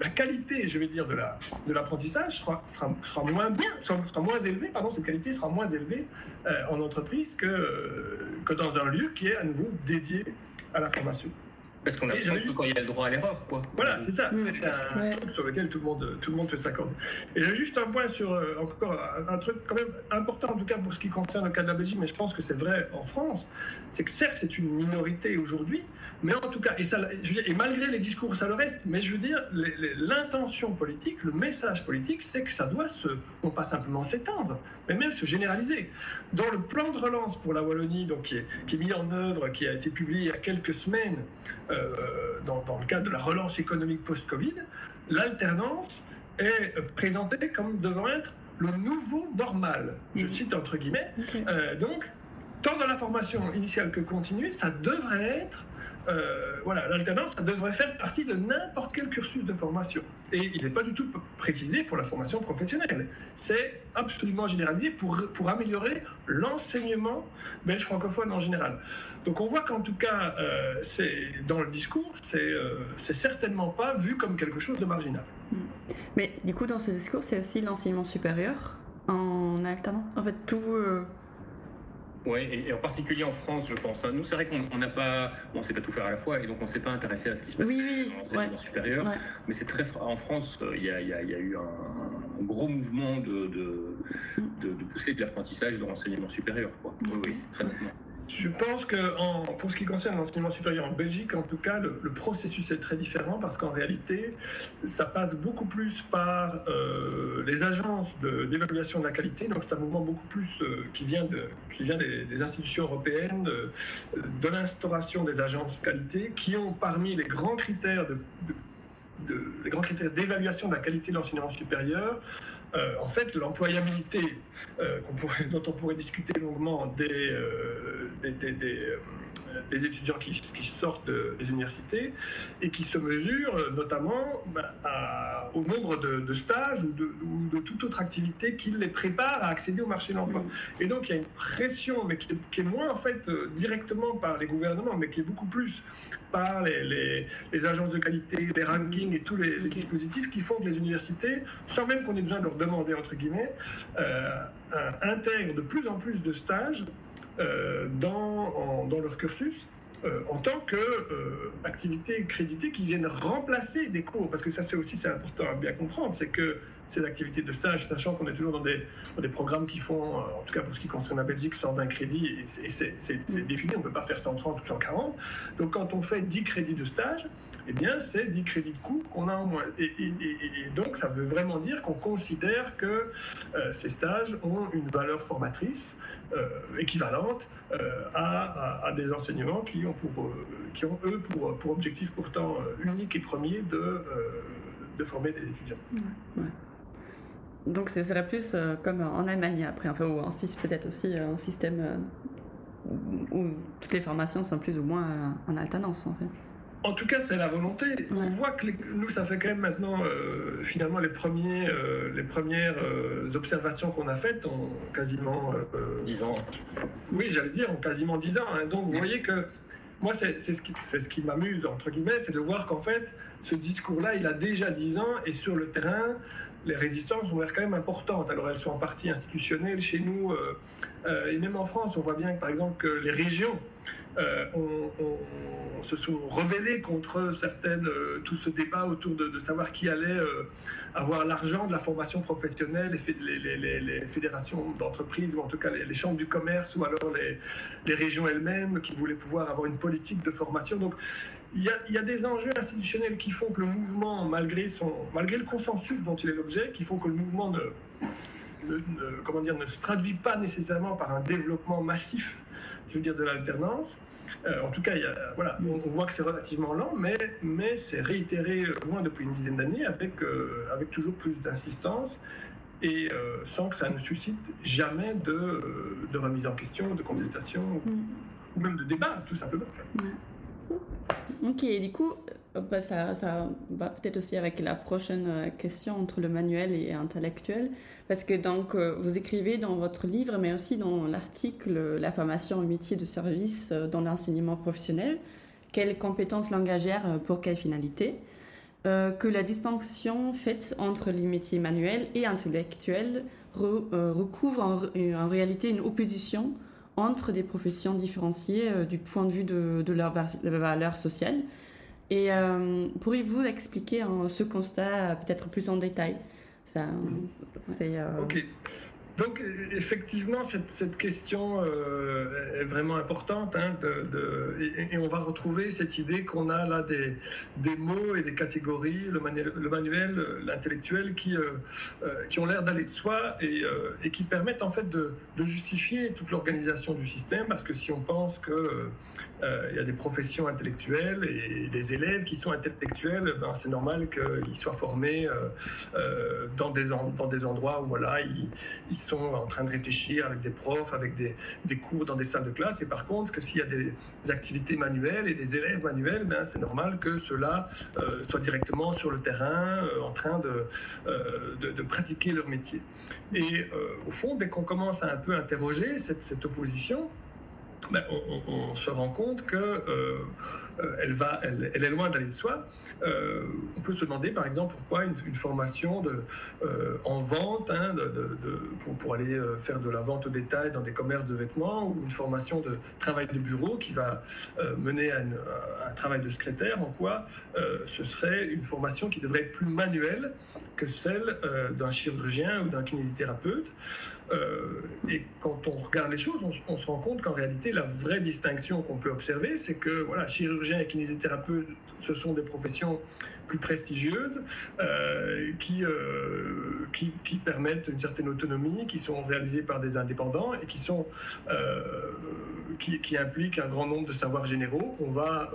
S3: la qualité, je vais dire, de l'apprentissage sera, moins élevée, pardon, cette qualité sera moins élevée euh, en entreprise que, que dans un lieu qui est à nouveau dédié à la formation.
S2: Parce qu'on a quand il y a le droit à l'erreur, quoi.
S3: Voilà, c'est ça. C'est un truc sur lequel tout le monde, tout le monde s'accorde. Et j'ai juste un point sur, euh, encore un, truc quand même important, en tout cas pour ce qui concerne le cas de la Belgique, mais je pense que c'est vrai en France, c'est que certes c'est une minorité aujourd'hui, mais en tout cas, et, ça, je et malgré les discours, ça le reste, mais je veux dire, l'intention politique, le message politique, c'est que ça doit se, non pas simplement s'étendre, mais même se généraliser. Dans le plan de relance pour la Wallonie, donc, qui, est, qui est mis en œuvre, qui a été publié il y a quelques semaines, euh, dans, dans, le cadre de la relance économique post-Covid, l'alternance est présentée comme devant être le nouveau normal. Je cite entre guillemets. Euh, donc, tant dans la formation initiale que continue, ça devrait être euh, voilà, l'alternance, ça devrait faire partie de n'importe quel cursus de formation. Et il n'est pas du tout précisé pour la formation professionnelle. C'est absolument généralisé pour, pour améliorer l'enseignement belge francophone en général. Donc on voit qu'en tout cas, euh, c'est dans le discours, c'est euh, certainement pas vu comme quelque chose de marginal. Mm.
S1: Mais du coup, dans ce discours, c'est aussi l'enseignement supérieur en alternance? En fait, tout
S2: oui, et, en particulier en France, je pense. Hein. Nous, c'est vrai qu'on n'a pas, on ne sait pas tout faire à la fois, et donc on ne s'est pas intéressé à ce qui se passe
S1: oui,
S2: en enseignement supérieur. Mais c'est très, en France, euh, il y, a, eu un, gros mouvement de, de, de, de pousser de l'apprentissage de l'enseignement supérieur. Quoi. Oui, oui, c'est très nettement.
S3: Je pense que pour ce qui concerne l'enseignement supérieur en Belgique, en tout cas, le, processus est très différent parce qu'en réalité, ça passe beaucoup plus par euh, les agences d'évaluation de, la qualité. Donc c'est un mouvement beaucoup plus euh, qui vient, des, institutions européennes, de, l'instauration des agences qualité, qui ont parmi les grands critères de, les grands critères d'évaluation de la qualité de l'enseignement supérieur, euh, en fait, l'employabilité euh, (laughs) dont on pourrait discuter longuement des, euh, des, étudiants qui, sortent des universités et qui se mesurent notamment bah, au nombre de, stages ou de, toute autre activité qui les prépare à accéder au marché de l'emploi. Et donc, il y a une pression, mais qui est, moins en fait directement par les gouvernements, mais qui est beaucoup plus par les, les, agences de qualité, les rankings et tous les, dispositifs qui font que les universités, sans même qu'on ait besoin de leur demander entre guillemets, intègrent de plus en plus de stages dans, dans leur cursus euh, en tant qu'activité euh, créditée qui viennent remplacer des cours. Parce que ça, c'est aussi c'est important à bien comprendre, c'est que ces activités de stage, sachant qu'on est toujours dans des, programmes qui font, euh, en tout cas pour ce qui concerne la Belgique, 120 crédits, et c'est défini, on ne peut pas faire 130 ou 140. Donc quand on fait 10 crédits de stage, eh bien, c'est 10 crédits de cours qu'on a en moins. Et, donc, ça veut vraiment dire qu'on considère que ces stages ont une valeur formatrice euh, équivalente euh, à, des enseignements qui ont, pour, euh, qui ont eux, pour, pour objectif pourtant unique et premier de, de former des étudiants.
S1: Donc, ce serait plus comme en Allemagne après, enfin, ou en Suisse peut-être aussi, un système où, toutes les formations sont plus ou moins en alternance en fait.
S3: En tout cas, c'est la volonté. On voit que nous, ça fait quand même maintenant, euh, finalement, les, premiers, euh, les premières euh, observations qu'on a faites en quasiment 10 ans. Oui, j'allais dire, en quasiment 10 ans. Hein. Donc, vous voyez que moi, c'est ce qui, ce qui m'amuse, entre guillemets, c'est de voir qu'en fait, ce discours-là, il a déjà 10 ans et sur le terrain, les résistances ont l'air quand même importantes. Alors, elles sont en partie institutionnelles chez nous et même en France, on voit bien que, par exemple, que les régions euh, on, se sont rebellés contre certaines, euh, tout ce débat autour de, savoir qui allait euh, avoir l'argent de la formation professionnelle, les, fédérations d'entreprises, ou en tout cas les, chambres du commerce, ou alors les, régions elles-mêmes qui voulaient pouvoir avoir une politique de formation. Donc il y, a, des enjeux institutionnels qui font que le mouvement, malgré, son, malgré le consensus dont il est l'objet, qui font que le mouvement ne, comment dire, ne se traduit pas nécessairement par un développement massif je veux dire, de l'alternance. Euh, en tout cas, voilà, on, voit que c'est relativement lent, mais, mais c'est réitéré au moins depuis une dizaine d'années avec, euh, avec toujours plus d'insistance et euh, sans que ça ne suscite jamais de, de, remise en question, de contestation, ou même de débat, tout simplement.
S1: Ok, du coup, bah, ça, ça, va peut-être aussi avec la prochaine euh, question entre le manuel et intellectuel, parce que donc euh, vous écrivez dans votre livre, mais aussi dans l'article La formation au métier de service euh, dans l'enseignement professionnel, quelles compétences langagières pour quelle finalité, que la distinction faite entre les métiers manuels et intellectuels recouvre en, réalité une opposition entre des professions différenciées du point de vue de, de leur valeur sociale et euh, pourriez-vous expliquer ce constat peut-être plus en détail?
S3: Ça, euh, Ok. Donc effectivement, cette, question euh, est vraiment importante, hein, de, et, on va retrouver cette idée qu'on a là des, des, mots et des catégories, le manuel, le manuel l'intellectuel, qui, qui ont l'air d'aller de soi et, et, qui permettent en fait de, de justifier toute l'organisation du système, parce que si on pense que euh, il y a des professions intellectuelles et des élèves qui sont intellectuels, ben, c'est normal qu'ils soient formés euh, euh, dans, des dans des endroits où voilà, ils, ils, sont en train de réfléchir avec des profs, avec des, cours dans des salles de classe. Et par contre, que s'il y a des, activités manuelles et des élèves manuels, ben, c'est normal que ceux-là soient directement sur le terrain en train de, de, de, pratiquer leur métier. Et au fond, dès qu'on commence à un peu interroger cette, cette opposition, ben, on, se rend compte que euh, euh, elle, elle, est loin d'aller de soi. Euh, on peut se demander, par exemple, pourquoi une, formation de, en vente hein, pour, aller faire de la vente au détail dans des commerces de vêtements ou une formation de travail de bureau qui va mener à, un travail de secrétaire, en quoi ce serait une formation qui devrait être plus manuelle que celle d'un chirurgien ou d'un kinésithérapeute. Euh, et quand on regarde les choses, on, se rend compte qu'en réalité, la vraie distinction qu'on peut observer, c'est que voilà, chirurgien et kinésithérapeute, ce sont des professions plus prestigieuses euh, qui, euh, qui, qui, permettent une certaine autonomie, qui sont réalisées par des indépendants et qui, sont, qui, impliquent un grand nombre de savoirs généraux qu'on va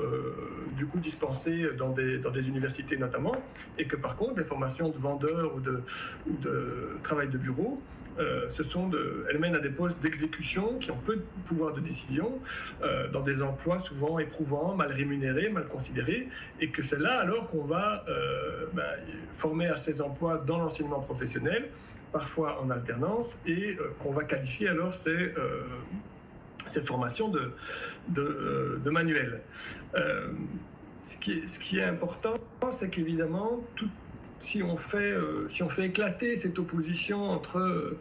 S3: du coup dispenser dans des, dans des universités notamment, et que par contre, les formations de vendeurs ou de, ou de travail de bureau, euh, elles mènent à des postes d'exécution qui ont peu de pouvoir de décision, euh, dans des emplois souvent éprouvants, mal rémunérés, mal considérés, et que c'est là alors qu'on va euh, ben, former à ces emplois dans l'enseignement professionnel, parfois en alternance, et qu'on va qualifier alors ces, cette formation de, de, de manuel. Ce qui, est, ce qui, est, important, c'est qu'évidemment, tout, si on fait, si on fait éclater cette opposition entre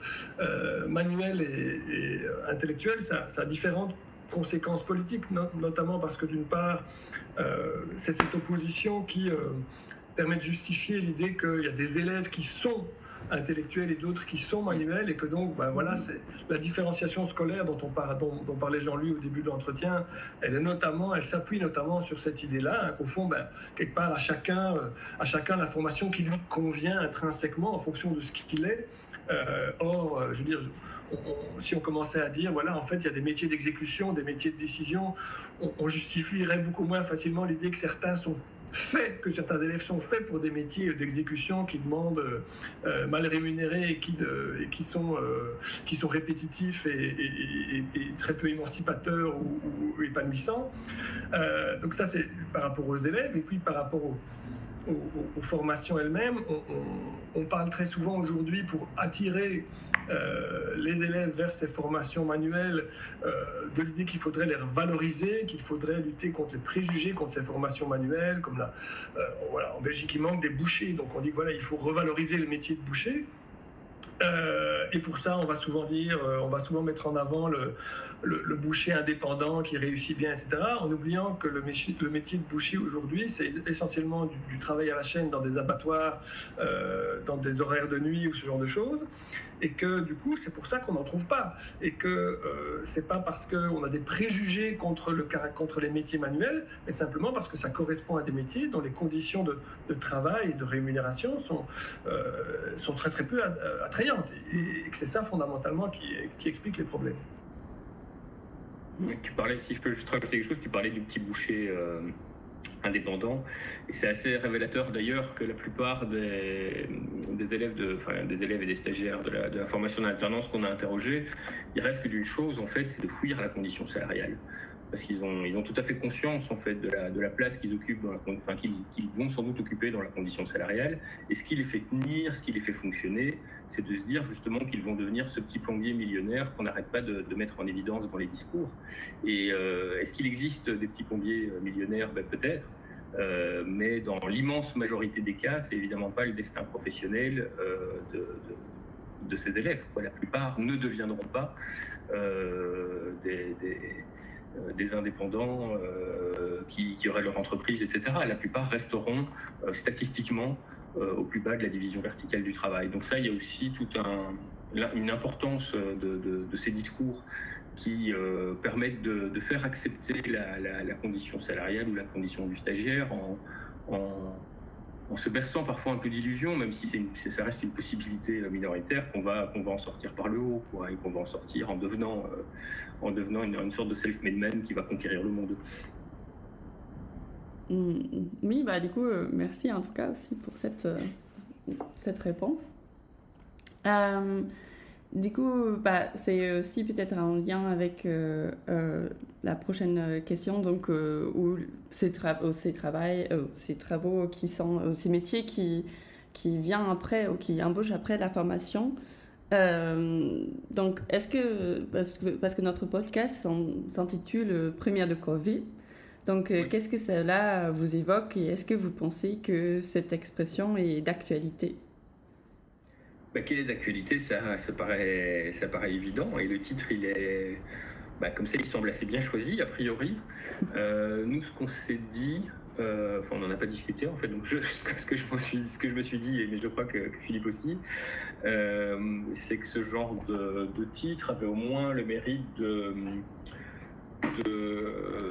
S3: manuel et, intellectuel, ça, ça a différentes conséquences politiques, notamment parce que d'une part, c'est cette opposition qui permet de justifier l'idée qu'il y a des élèves qui sont intellectuels et d'autres qui sont manuels et que donc ben voilà c'est la différenciation scolaire dont on parle dont, parlait Jean-Louis au début de l'entretien elle est notamment elle s'appuie notamment sur cette idée là hein, qu'au fond ben, quelque part à chacun euh, à chacun la formation qui lui convient intrinsèquement en fonction de ce qu'il est. Euh, or euh, je veux dire si on commençait à dire, voilà, en fait, il y a des métiers d'exécution, des métiers de décision, on justifierait beaucoup moins facilement l'idée que certains sont fait, que certains élèves sont faits pour des métiers d'exécution qui demandent euh, mal rémunérés et qui, euh, sont répétitifs et, très peu émancipateurs ou, épanouissants. Euh, donc ça, c'est par rapport aux élèves et puis par rapport aux, aux, formations elles-mêmes. On, parle très souvent aujourd'hui pour attirer euh, les élèves vers ces formations manuelles euh, de l'idée qu'il faudrait les valoriser, qu'il faudrait lutter contre les préjugés contre ces formations manuelles, comme là, euh, voilà, en Belgique il manque des bouchers, donc on dit voilà il faut revaloriser le métier de boucher. et pour ça, on va souvent dire, on va souvent mettre en avant le, le, boucher indépendant qui réussit bien, etc., en oubliant que le métier, de boucher aujourd'hui, c'est essentiellement du, travail à la chaîne dans des abattoirs, euh, dans des horaires de nuit ou ce genre de choses, et que du coup, c'est pour ça qu'on n'en trouve pas, et que euh, c'est pas parce qu'on a des préjugés contre, le, contre les métiers manuels, mais simplement parce que ça correspond à des métiers dont les conditions de, travail et de rémunération sont, euh, très très peu attrayantes, et, que c'est ça fondamentalement qui explique les problèmes.
S2: Tu parlais, si je peux juste rajouter quelque chose, tu parlais du petit boucher euh, indépendant. Et c'est assez révélateur d'ailleurs que la plupart des, élèves, des élèves et des stagiaires de la, de la formation d'alternance qu'on a interrogés, ils rêvent que d'une chose, en fait, c'est de fuir la condition salariale parce qu'ils ont, ils ont tout à fait conscience en fait de la, place qu'ils occupent, enfin qu'ils, vont sans doute occuper dans la condition salariale. Et ce qui les fait tenir, ce qui les fait fonctionner, c'est de se dire justement qu'ils vont devenir ce petit plombier millionnaire qu'on n'arrête pas de, mettre en évidence dans les discours. Et euh, est-ce qu'il existe des petits plombiers euh, millionnaires? Ben, Peut-être. Euh, mais dans l'immense majorité des cas, c'est évidemment pas le destin professionnel de, ces élèves. La plupart ne deviendront pas des, des indépendants euh, qui, auraient leur entreprise, etc. La plupart resteront euh, statistiquement au plus bas de la division verticale du travail. Donc ça, il y a aussi toute un, une importance de, ces discours qui permettent de, faire accepter la, condition salariale ou la condition du stagiaire en se berçant parfois un peu d'illusions, même si ça reste une possibilité euh, minoritaire, qu'on va, qu'on va en sortir par le haut, et qu'on va en sortir en devenant, euh, en une, sorte de self-made man qui va conquérir le monde.
S1: Mm, oui, bah du coup, euh, merci en tout cas aussi pour cette, cette réponse. Du coup, bah, c'est aussi peut-être en lien avec euh, euh, la prochaine question, donc euh, où ces, ces, ces travaux qui sont, ces métiers qui, qui viennent après ou qui embauchent après la formation. donc, est-ce que parce, que, parce que notre podcast s'intitule Première de Covid, donc qu'est-ce que cela vous évoque et est-ce que vous pensez que cette expression est d'actualité?
S2: Bah, Qu'il est d'actualité, ça, ça, paraît, ça paraît évident. Et le titre, il est. Bah, comme ça, il semble assez bien choisi, a priori. Euh, nous, ce qu'on s'est dit, euh, enfin, on n'en a pas discuté, en fait, donc je, (laughs) ce, que je suis, ce que je me suis dit, mais je crois que, Philippe aussi, euh, c'est que ce genre de, titre avait au moins le mérite de de,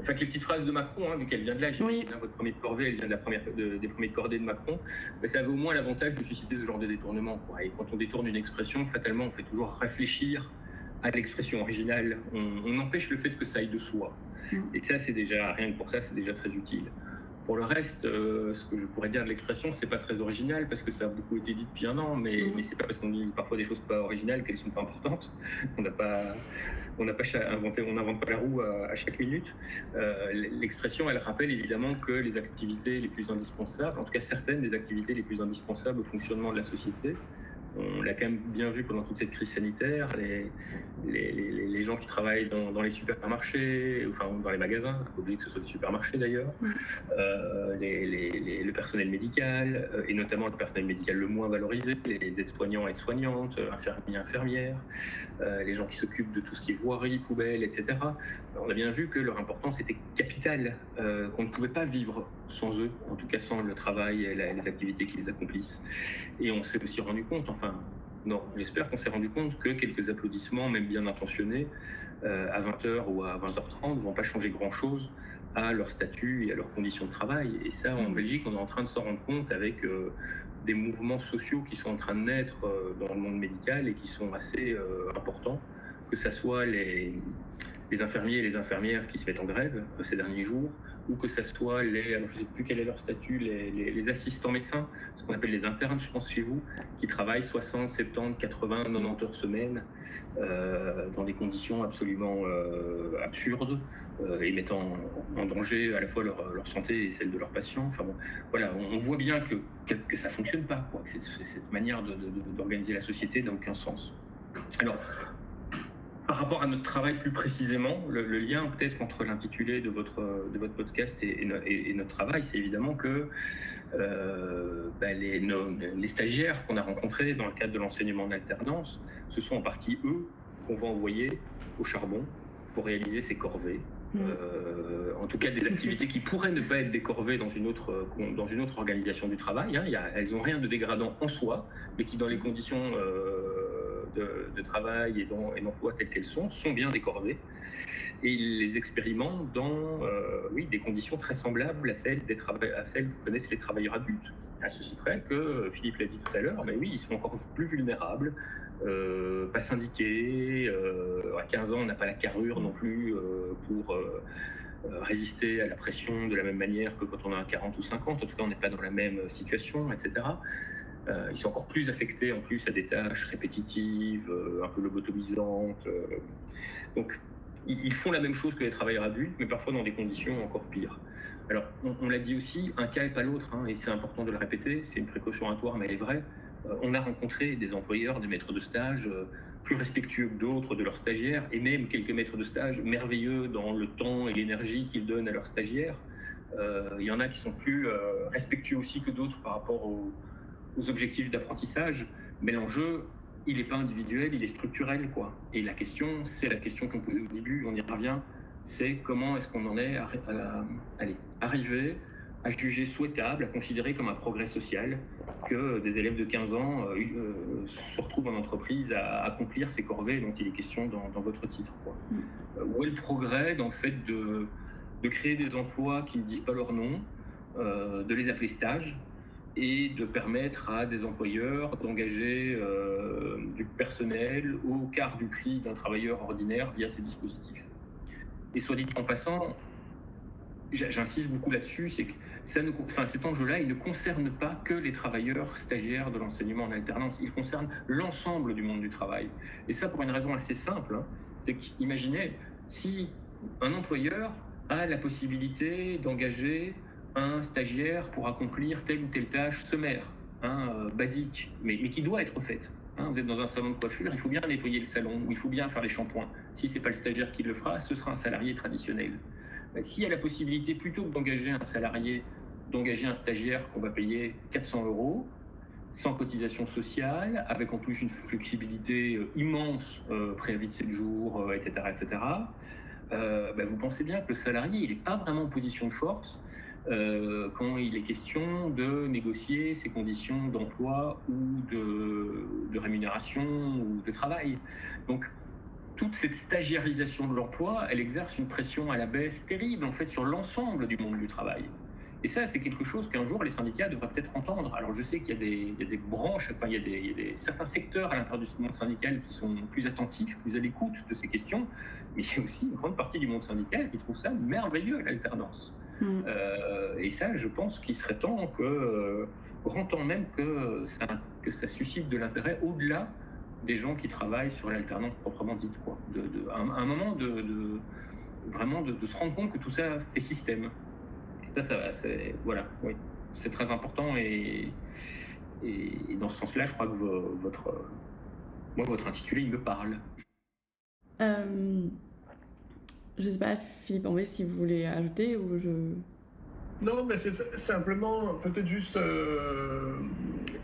S2: enfin, les petites phrases de Macron, hein, vu qu'elle vient de là, oui. votre premier de corvée, elle vient de la première, des premiers de cordée de Macron, mais ça avait au moins l'avantage de susciter ce genre de détournement. Et quand on détourne une expression, fatalement, on fait toujours réfléchir à l'expression originale. On, empêche le fait que ça aille de soi. Mm. Et ça, c'est déjà, rien que pour ça, c'est déjà très utile. Pour le reste, euh, ce que je pourrais dire de l'expression, c'est pas très original parce que ça a beaucoup été dit depuis un an, mais, mm. mais c'est pas parce qu'on dit parfois des choses pas originales qu'elles sont pas importantes. On n'a pas, on n'a pas inventé, on n'invente pas la roue à, chaque minute. Euh, l'expression, elle rappelle évidemment que les activités les plus indispensables, en tout cas certaines des activités les plus indispensables au fonctionnement de la société, on l'a quand même bien vu pendant toute cette crise sanitaire, les, les, gens qui travaillent dans, les supermarchés, enfin dans les magasins, oublier que ce soit des supermarchés d'ailleurs, euh, le personnel médical, euh, et notamment le personnel médical le moins valorisé, les aides-soignants, aides-soignantes, infirmiers, infirmières, les gens qui s'occupent de tout ce qui est voirie, poubelle, etc. On a bien vu que leur importance était capitale, qu'on ne pouvait pas vivre sans eux, en tout cas sans le travail et les activités qu'ils accomplissent. Et on s'est aussi rendu compte, enfin, non, j'espère qu'on s'est rendu compte que quelques applaudissements, même bien intentionnés, à 20h ou à 20h30, ne vont pas changer grand-chose à leur statut et à leurs conditions de travail. Et ça, en mm. Belgique, on est en train de s'en rendre compte avec euh, des mouvements sociaux qui sont en train de naître euh, dans le monde médical et qui sont assez euh, importants, que ce soit les, infirmiers et les infirmières qui se mettent en grève ces derniers jours, ou que ce soit les, alors je ne sais plus quel est leur statut, les, assistants médecins, ce qu'on appelle les internes, je pense, chez vous, qui travaillent 60, 70, 80, 90 heures semaine dans des conditions absolument absurdes. Euh, et mettant en, danger à la fois leur, santé et celle de leurs patients. Enfin bon, voilà, on, voit bien que, que, ça ne fonctionne pas, quoi, que cette manière d'organiser la société n'a aucun sens. Alors, par rapport à notre travail plus précisément, le, lien peut-être entre l'intitulé de votre, de votre podcast et, notre travail, c'est évidemment que euh, bah, les, stagiaires qu'on a rencontrés dans le cadre de l'enseignement en alternance, ce sont en partie eux qu'on va envoyer au charbon pour réaliser ces corvées, en tout cas des activités qui pourraient ne pas être décorvées dans une autre, euh, organisation du travail. Hein. elles n'ont rien de dégradant en soi, mais qui dans les conditions euh, de, travail et d'emploi telles qu'elles sont, sont bien décorvées. Et ils les expérimentent dans oui, des conditions très semblables à celles, des à celles que connaissent les travailleurs adultes. À ceci près que, Philippe l'a dit tout à l'heure, mais oui, ils sont encore plus vulnérables euh, pas syndiqué. Euh, à 15 ans, on n'a pas la carrure non plus euh, pour résister à la pression de la même manière que quand on a 40 ou 50. En tout cas, on n'est pas dans la même situation, etc. ils sont encore plus affectés en plus à des tâches répétitives, un peu lobotomisantes. donc, ils font la même chose que les travailleurs adultes, mais parfois dans des conditions encore pires. Alors, on, l'a dit aussi, un cas n'est pas l'autre, hein, et c'est important de le répéter, c'est une précaution précautionnatoire, mais elle est vraie. Euh, on a rencontré des employeurs, des maîtres de stage euh, plus respectueux que d'autres de leurs stagiaires, et même quelques maîtres de stage merveilleux dans le temps et l'énergie qu'ils donnent à leurs stagiaires. Euh, il y en a qui sont plus respectueux aussi que d'autres par rapport aux, objectifs d'apprentissage, mais l'enjeu, il n'est pas individuel, il est structurel. quoi. Et la question, c'est la question qu'on posait au début, on y revient, c'est comment est-ce qu'on en est à, juger souhaitable, à considérer comme un progrès social que des élèves de 15 ans euh, euh, se retrouvent en entreprise à accomplir ces corvées dont il est question dans, votre titre. Mm. Euh, où est le progrès dans le fait de, de, créer des emplois qui ne disent pas leur nom, de les appeler stages et de permettre à des employeurs d'engager du personnel au quart du prix d'un travailleur ordinaire via ces dispositifs. Et soit dit en passant, j'insiste beaucoup là-dessus, c'est que cet enjeu-là, il ne concerne pas que les travailleurs stagiaires de l'enseignement en alternance, il concerne l'ensemble du monde du travail. Et ça pour une raison assez simple, hein. c'est qu'imaginez si un employeur a la possibilité d'engager un stagiaire pour accomplir telle ou telle tâche sommaire, hein, euh, basique, mais, qui doit être faite. Hein. vous êtes dans un salon de coiffure, il faut bien nettoyer le salon, il faut bien faire les shampoings. Si ce n'est pas le stagiaire qui le fera, ce sera un salarié traditionnel. Bah, s'il y a la possibilité, plutôt que d'engager un salarié, d'engager un stagiaire qu'on va payer 400 euros, sans cotisation sociale, avec en plus une flexibilité euh, immense, euh, préavis de 7 jours, etc., euh, etc., bah, vous pensez bien que le salarié, il n'est pas vraiment en position de force quand il est question de négocier ses conditions d'emploi ou de, de, rémunération ou de travail. Donc, toute cette stagiarisation de l'emploi, elle exerce une pression à la baisse terrible en fait sur l'ensemble du monde du travail. Et ça, c'est quelque chose qu'un jour les syndicats devraient peut-être entendre. Alors je sais qu'il y, a des branches, enfin il y a, des, certains secteurs à l'intérieur du monde syndical qui sont plus attentifs, plus à l'écoute de ces questions, mais il y a aussi une grande partie du monde syndical qui trouve ça merveilleux, l'alternance. Mm. Euh, et ça, je pense qu'il serait temps que, euh, grand temps même que ça, que ça suscite de l'intérêt au-delà des gens qui travaillent sur l'alternance proprement dite. Quoi. De, un, moment de, vraiment de, se rendre compte que tout ça fait système. Ça, ça c'est voilà, oui, c'est très important et, dans ce sens-là, je crois que votre, moi, votre intitulé, me parle.
S1: Euh, je sais pas, Philippe, en si vous voulez ajouter ou je.
S3: Non, mais c'est simplement peut-être juste euh,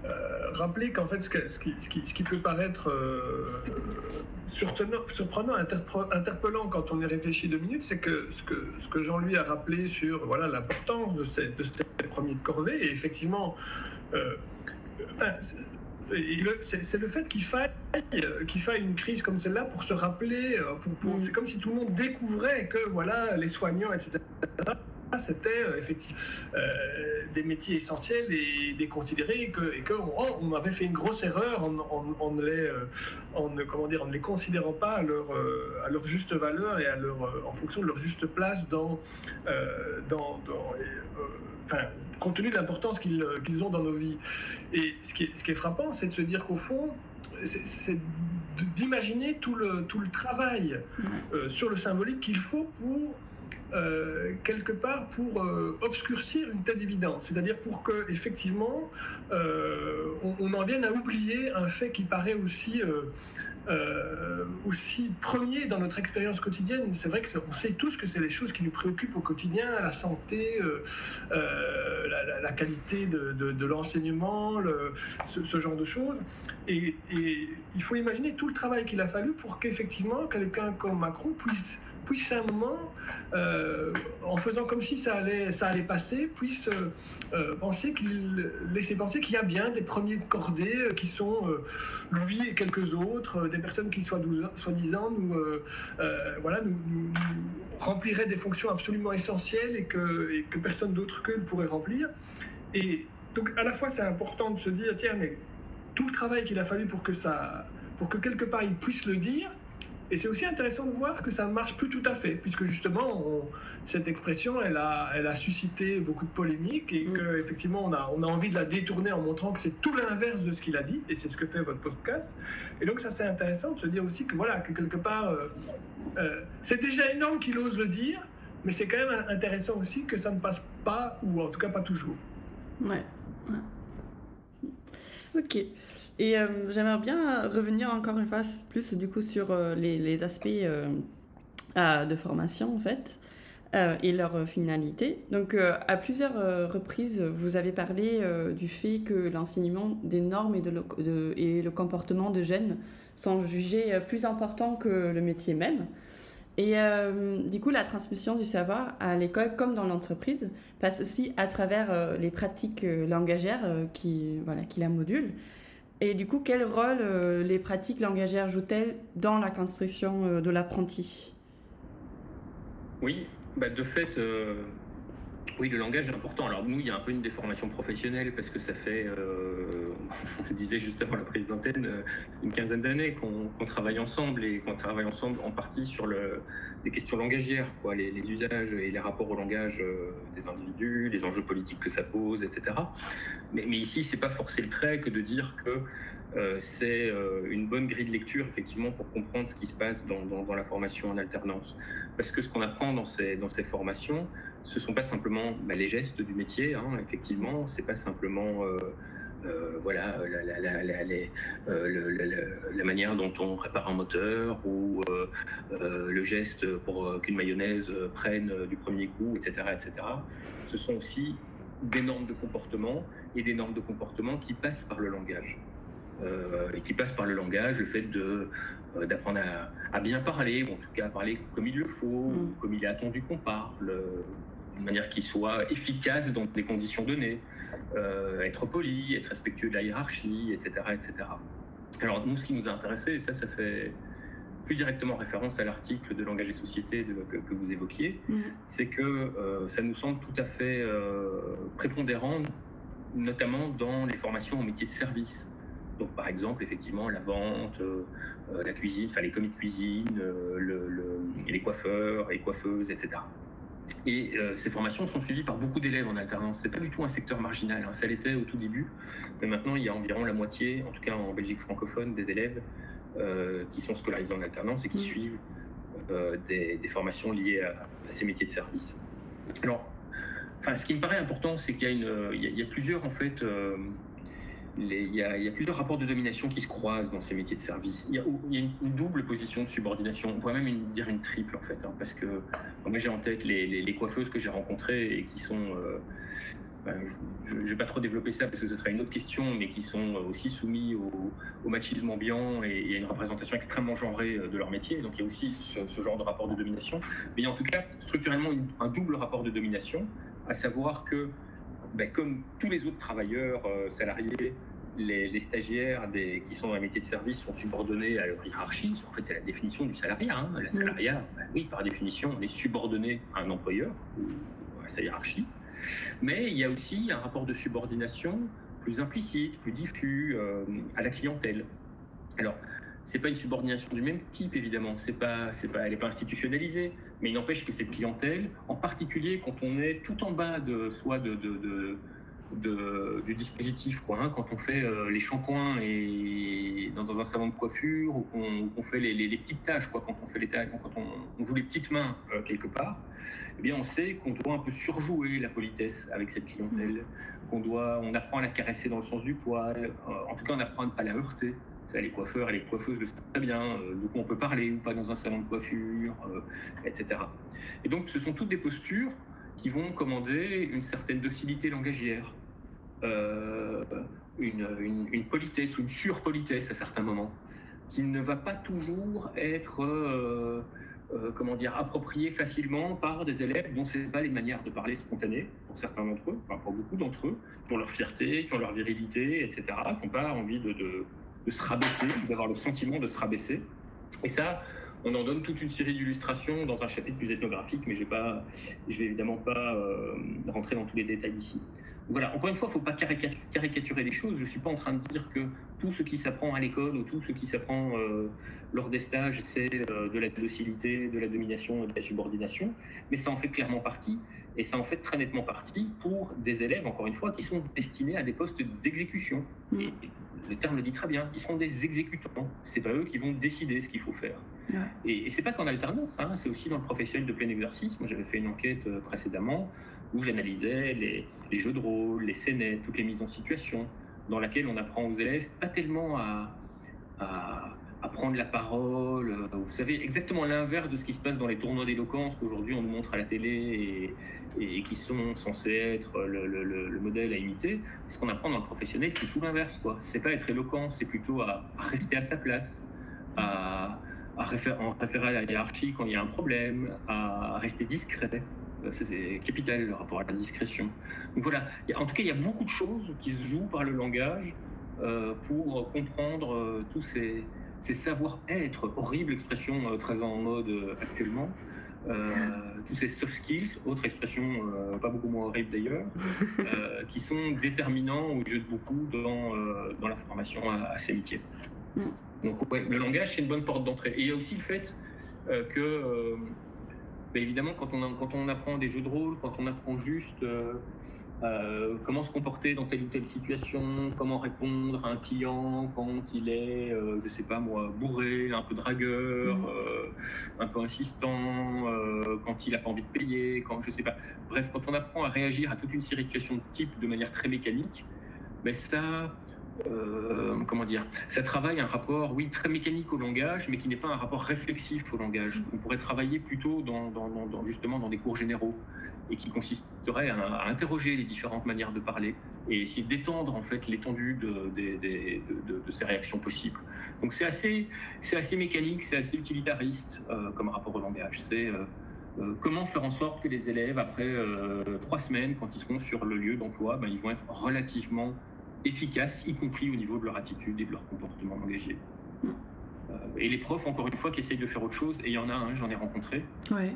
S3: euh, rappeler qu'en fait, ce, qui, ce, qui, peut paraître euh, surprenant, interpellant quand on y réfléchit deux minutes, c'est que ce que, ce que Jean-Louis a rappelé sur voilà, l'importance de ces, de ces premiers de corvée, et effectivement, c'est le fait qu'il faille, qu'il faille une crise comme celle-là pour se rappeler, pour, mm. c'est comme si tout le monde découvrait que voilà, les soignants, etc., c'était euh, effectivement euh, des métiers essentiels et déconsidérés que, et qu'on on avait fait une grosse erreur en, les, euh, en, comment dire, en ne les considérant pas à leur, à leur juste valeur et à leur, en fonction de leur juste place dans, dans, enfin, compte tenu de l'importance qu'ils ont dans nos vies. Et ce qui est, ce qui est frappant, c'est de se dire qu'au fond, c'est d'imaginer tout le, tout le travail sur le symbolique qu'il faut pour euh, quelque part pour euh, obscurcir une telle évidence, c'est-à-dire pour que effectivement euh, on, en vienne à oublier un fait qui paraît aussi aussi premier dans notre expérience quotidienne. C'est vrai qu'on sait tous que c'est les choses qui nous préoccupent au quotidien, la santé, la, qualité de, l'enseignement, ce, genre de choses. et il faut imaginer tout le travail qu'il a fallu pour qu'effectivement quelqu'un comme Macron puisse moment, euh, en faisant comme si ça allait, ça allait passer, puisse euh, euh, penser qu'il laisser penser qu'il y a bien des premiers de cordée qui sont lui et quelques autres, des personnes qui soi-disant nous, voilà, rempliraient des fonctions absolument essentielles et que, et que personne d'autre qu'eux ne pourrait remplir. Et donc à la fois c'est important de se dire tiens mais tout le travail qu'il a fallu pour que ça, pour que quelque part il puisse le dire, et c'est aussi intéressant de voir que ça ne marche plus tout à fait, puisque justement, cette expression, elle a, elle a suscité beaucoup de polémiques et mm. qu'effectivement, on a, on a envie de la détourner en montrant que c'est tout l'inverse de ce qu'il a dit, et c'est ce que fait votre podcast. Et donc, ça, c'est intéressant de se dire aussi que voilà, que quelque part, euh, euh, c'est déjà énorme qu'il ose le dire, mais c'est quand même intéressant aussi que ça ne passe pas, ou en tout cas pas toujours.
S1: Ouais. Ok. Et euh, j'aimerais bien revenir encore une fois plus du coup sur euh, les, aspects euh, de formation en fait et leur finalité. Donc à plusieurs reprises, vous avez parlé du fait que l'enseignement des normes et, de, et le comportement de jeunes sont jugés plus importants que le métier même. Et du coup, la transmission du savoir à l'école comme dans l'entreprise passe aussi à travers les pratiques langagières qui, voilà, qui la modulent. Et du coup, quel rôle euh, les pratiques langagières jouent-elles dans la construction euh, de l'apprenti?
S2: Oui, bah de fait, euh, oui, le langage est important. Alors nous, il y a un peu une déformation professionnelle parce que ça fait, (laughs) je disais juste avant la prise d'antenne, une quinzaine d'années qu'on travaille ensemble et qu'on travaille ensemble en partie sur le, des questions langagières, les, usages et les rapports au langage des individus, les enjeux politiques que ça pose, etc. Mais, mais ici, c'est pas forcer le trait que de dire que euh, c'est euh, une bonne grille de lecture, effectivement, pour comprendre ce qui se passe dans, la formation en alternance. Parce que ce qu'on apprend dans ces formations, ce ne sont pas simplement bah, les gestes du métier, hein, effectivement, c'est pas simplement. Euh, voilà, la, la, la, la, manière dont on répare un moteur ou le geste pour qu'une mayonnaise prenne du premier coup, etc., etc. Ce sont aussi des normes de comportement et des normes de comportement qui passent par le langage. Euh, et qui passent par le langage, le fait de, euh, d'apprendre à, bien parler, ou en tout cas à parler comme il le faut, mm. comme il est attendu qu'on parle, d'une manière qui soit efficace dans des conditions données, euh, être poli, être respectueux de la hiérarchie, etc., etc. Alors nous, ce qui nous a intéressé, et ça, ça fait plus directement référence à l'article de langage et société que, vous évoquiez, mm. c'est que ça nous semble tout à fait prépondérant notamment dans les formations au métier de service. Donc, par exemple, effectivement, la vente, euh, euh, la cuisine, enfin les commis de cuisine, euh, le, les coiffeurs et coiffeuses, etc. Et ces formations sont suivies par beaucoup d'élèves en alternance. C'est pas du tout un secteur marginal. Hein. Ça l'était au tout début, mais maintenant il y a environ la moitié, en tout cas en Belgique francophone, des élèves qui sont scolarisés en alternance et qui mmh. suivent des, des, formations liées à, à, ces métiers de service. Alors, Enfin, ce qui me paraît important, c'est qu'il y, a plusieurs en fait euh, il y, a, plusieurs rapports de domination qui se croisent dans ces métiers de service. Il y a, une, double position de subordination, on pourrait même dire une triple en fait, hein, parce que moi j'ai en tête les, coiffeuses que j'ai rencontrées et qui sont, euh, ben, je ne vais pas trop développer ça parce que ce sera une autre question, mais qui sont aussi soumis au, machisme ambiant et, à une représentation extrêmement genrée euh, de leur métier. Donc il y a aussi ce, genre de rapport de domination. Mais il y a en tout cas structurellement un double rapport de domination, à savoir que ben, comme tous les autres travailleurs euh, salariés, les, stagiaires des, qui sont dans les métiers de service sont subordonnés à leur hiérarchie. En fait, c'est la définition du salariat. Hein. La salariat, ben oui, par définition, on est subordonné à un employeur ou à sa hiérarchie. Mais il y a aussi un rapport de subordination plus implicite, plus diffus euh, à la clientèle. Alors, c'est pas une subordination du même type, évidemment. C'est pas, c'est pas, elle n'est pas institutionnalisée, mais il n'empêche que cette clientèle, en particulier quand on est tout en bas de soit de, de, de, du dispositif, quoi, hein, quand on fait euh, les shampoings et dans, un salon de coiffure ou qu'on fait les, les, petites tâches, quoi, quand on fait les tâches, quand on, joue les petites mains euh, quelque part, eh bien on sait qu'on doit un peu surjouer la politesse avec cette clientèle, qu'on doit, on apprend à la caresser dans le sens du poil, euh, en tout cas on apprend à ne pas la heurter. Les coiffeurs et les coiffeuses le savent très bien, de quoi on peut parler ou pas dans un salon de coiffure, etc. Et donc, ce sont toutes des postures qui vont commander une certaine docilité langagière, euh, une, politesse ou une surpolitesse à certains moments, qui ne va pas toujours être, comment dire, appropriée facilement par des élèves dont ce n'est pas les manières de parler spontanées, pour certains d'entre eux, pour beaucoup d'entre eux, qui ont leur fierté, qui ont leur virilité, etc., qui n'ont pas envie de se rabaisser, d'avoir le sentiment de se rabaisser. Et ça, on en donne toute une série d'illustrations dans un chapitre plus ethnographique, mais je ne vais, évidemment pas euh, rentrer dans tous les détails ici. Voilà, encore une fois, il ne faut pas caricaturer les choses. Je ne suis pas en train de dire que tout ce qui s'apprend à l'école ou tout ce qui s'apprend euh, lors des stages, c'est euh, de la docilité, de la domination et de la subordination, mais ça en fait clairement partie. Et ça en fait très nettement partie pour des élèves, encore une fois, qui sont destinés à des postes d'exécution. Mm. Et, le terme le dit très bien, ils seront des exécutants. C'est pas eux qui vont décider ce qu'il faut faire. Et, et c'est pas qu'en alternance, hein, c'est aussi dans le professionnel de plein exercice. Moi, j'avais fait une enquête euh, précédemment où j'analysais les, jeux de rôle, les scénettes, toutes les mises en situation, dans laquelle on apprend aux élèves pas tellement à, prendre la parole, euh, vous savez, exactement l'inverse de ce qui se passe dans les tournois d'éloquence qu'aujourd'hui on nous montre à la télé et, qui sont censés être le, le, modèle à imiter. Ce qu'on apprend dans le professionnel, c'est tout l'inverse. quoi. C'est pas être éloquent, c'est plutôt à, rester à sa place, à, à en référer à la hiérarchie quand il y a un problème, à rester discret. Euh, c'est capital le rapport à la discrétion. Donc voilà, en tout cas, il y a beaucoup de choses qui se jouent par le langage euh, pour comprendre euh, tous ces, savoir-être, horrible expression très en mode actuellement, tous ces soft skills, autre expression pas beaucoup moins horrible d'ailleurs, (laughs) qui sont déterminants ou de beaucoup dans, dans la formation à, ces métiers. Mm. Donc ouais, le langage, c'est une bonne porte d'entrée. Et il y a aussi le fait que évidemment, quand on, quand on apprend des jeux de rôle, quand on apprend juste euh, euh, comment se comporter dans telle ou telle situation, comment répondre à un client quand il est, euh, je sais pas moi, bourré, un peu dragueur, mmh. un peu insistant, quand il a pas envie de payer, quand je sais pas. Bref, quand on apprend à réagir à toute une série de situations de type de manière très mécanique, ben ça, euh, comment dire, ça travaille un rapport, oui, très mécanique au langage, mais qui n'est pas un rapport réflexif au langage. On pourrait travailler plutôt dans, justement dans des cours généraux et qui consisterait à, interroger les différentes manières de parler et essayer d'étendre en fait l'étendue de, ces réactions possibles. Donc c'est assez, c'est assez mécanique, c'est assez utilitariste euh, comme rapport au langage. C'est euh, comment faire en sorte que les élèves, après trois semaines, quand ils seront sur le lieu d'emploi, ben, ils vont être relativement efficaces, y compris au niveau de leur attitude et de leur comportement engagé. Euh, et les profs, encore une fois, qui essayent de faire autre chose, et il y en a un, j'en ai rencontré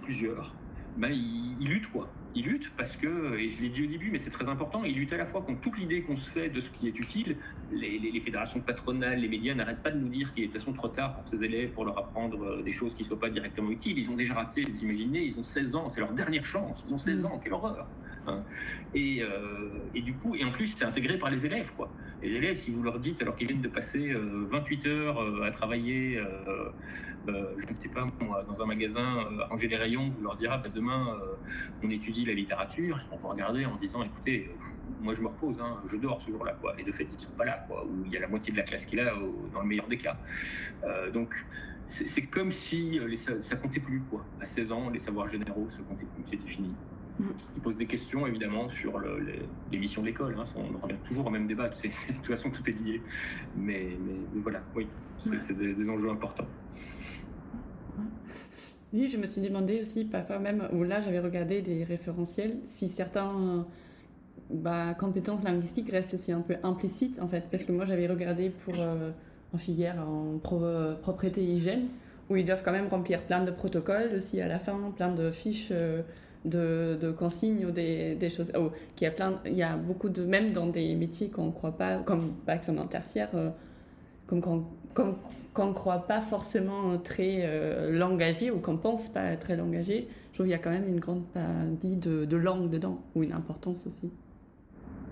S2: plusieurs, ben, ils, ils, luttent quoi. Ils luttent parce que, et je l'ai dit au début, mais c'est très important, ils luttent à la fois contre toute l'idée qu'on se fait de ce qui est utile. Les, les, fédérations patronales, les médias n'arrêtent pas de nous dire qu'il est de toute façon trop tard pour ces élèves pour leur apprendre euh, des choses qui ne soient pas directement utiles. Ils ont déjà raté, vous imaginez, ils ont 16 ans, c'est leur dernière chance, ils ont 16 mm. ans, quelle horreur. Hein. Et, euh, et, du coup, et en plus, c'est intégré par les élèves. Quoi. Les élèves, si vous leur dites, alors qu'ils viennent de passer 28 euh, heures euh, à travailler, je ne sais pas, dans un magasin, à ranger les rayons, vous leur direz, bah, demain, on étudie la littérature, ils vont vous regarder en disant, écoutez, moi je me repose, hein, je dors ce jour-là, quoi. Et de fait, ils ne sont pas là, quoi. Ou il y a la moitié de la classe qui est là, dans le meilleur des cas. Euh, donc, c'est comme si les, ça comptait plus, quoi. À 16 ans, les savoirs généraux, ça comptait plus, c'était fini. Mm. Ils posent des questions évidemment sur le, les, missions de l'école. Hein. On revient toujours au même débat. (laughs) de toute façon, tout est lié. Mais, mais, voilà, oui, c'est des, enjeux importants.
S1: Oui, je me suis demandé aussi, parfois même, où là j'avais regardé des référentiels, si certains bah, compétences linguistiques restent aussi un peu implicites en fait. Parce que moi j'avais regardé pour euh, en filière en propriété hygiène, où ils doivent quand même remplir plein de protocoles aussi à la fin, plein de fiches. Euh, de, consignes ou des, choses. Oh, y a plein, il y a beaucoup de, même dans des métiers qu'on ne croit pas, comme par exemple en tertiaire, euh, comme qu'on ne croit pas forcément très euh, langagé ou qu'on pense pas très langagé, je trouve qu'il y a quand même une grande partie de, langue dedans, ou une importance aussi.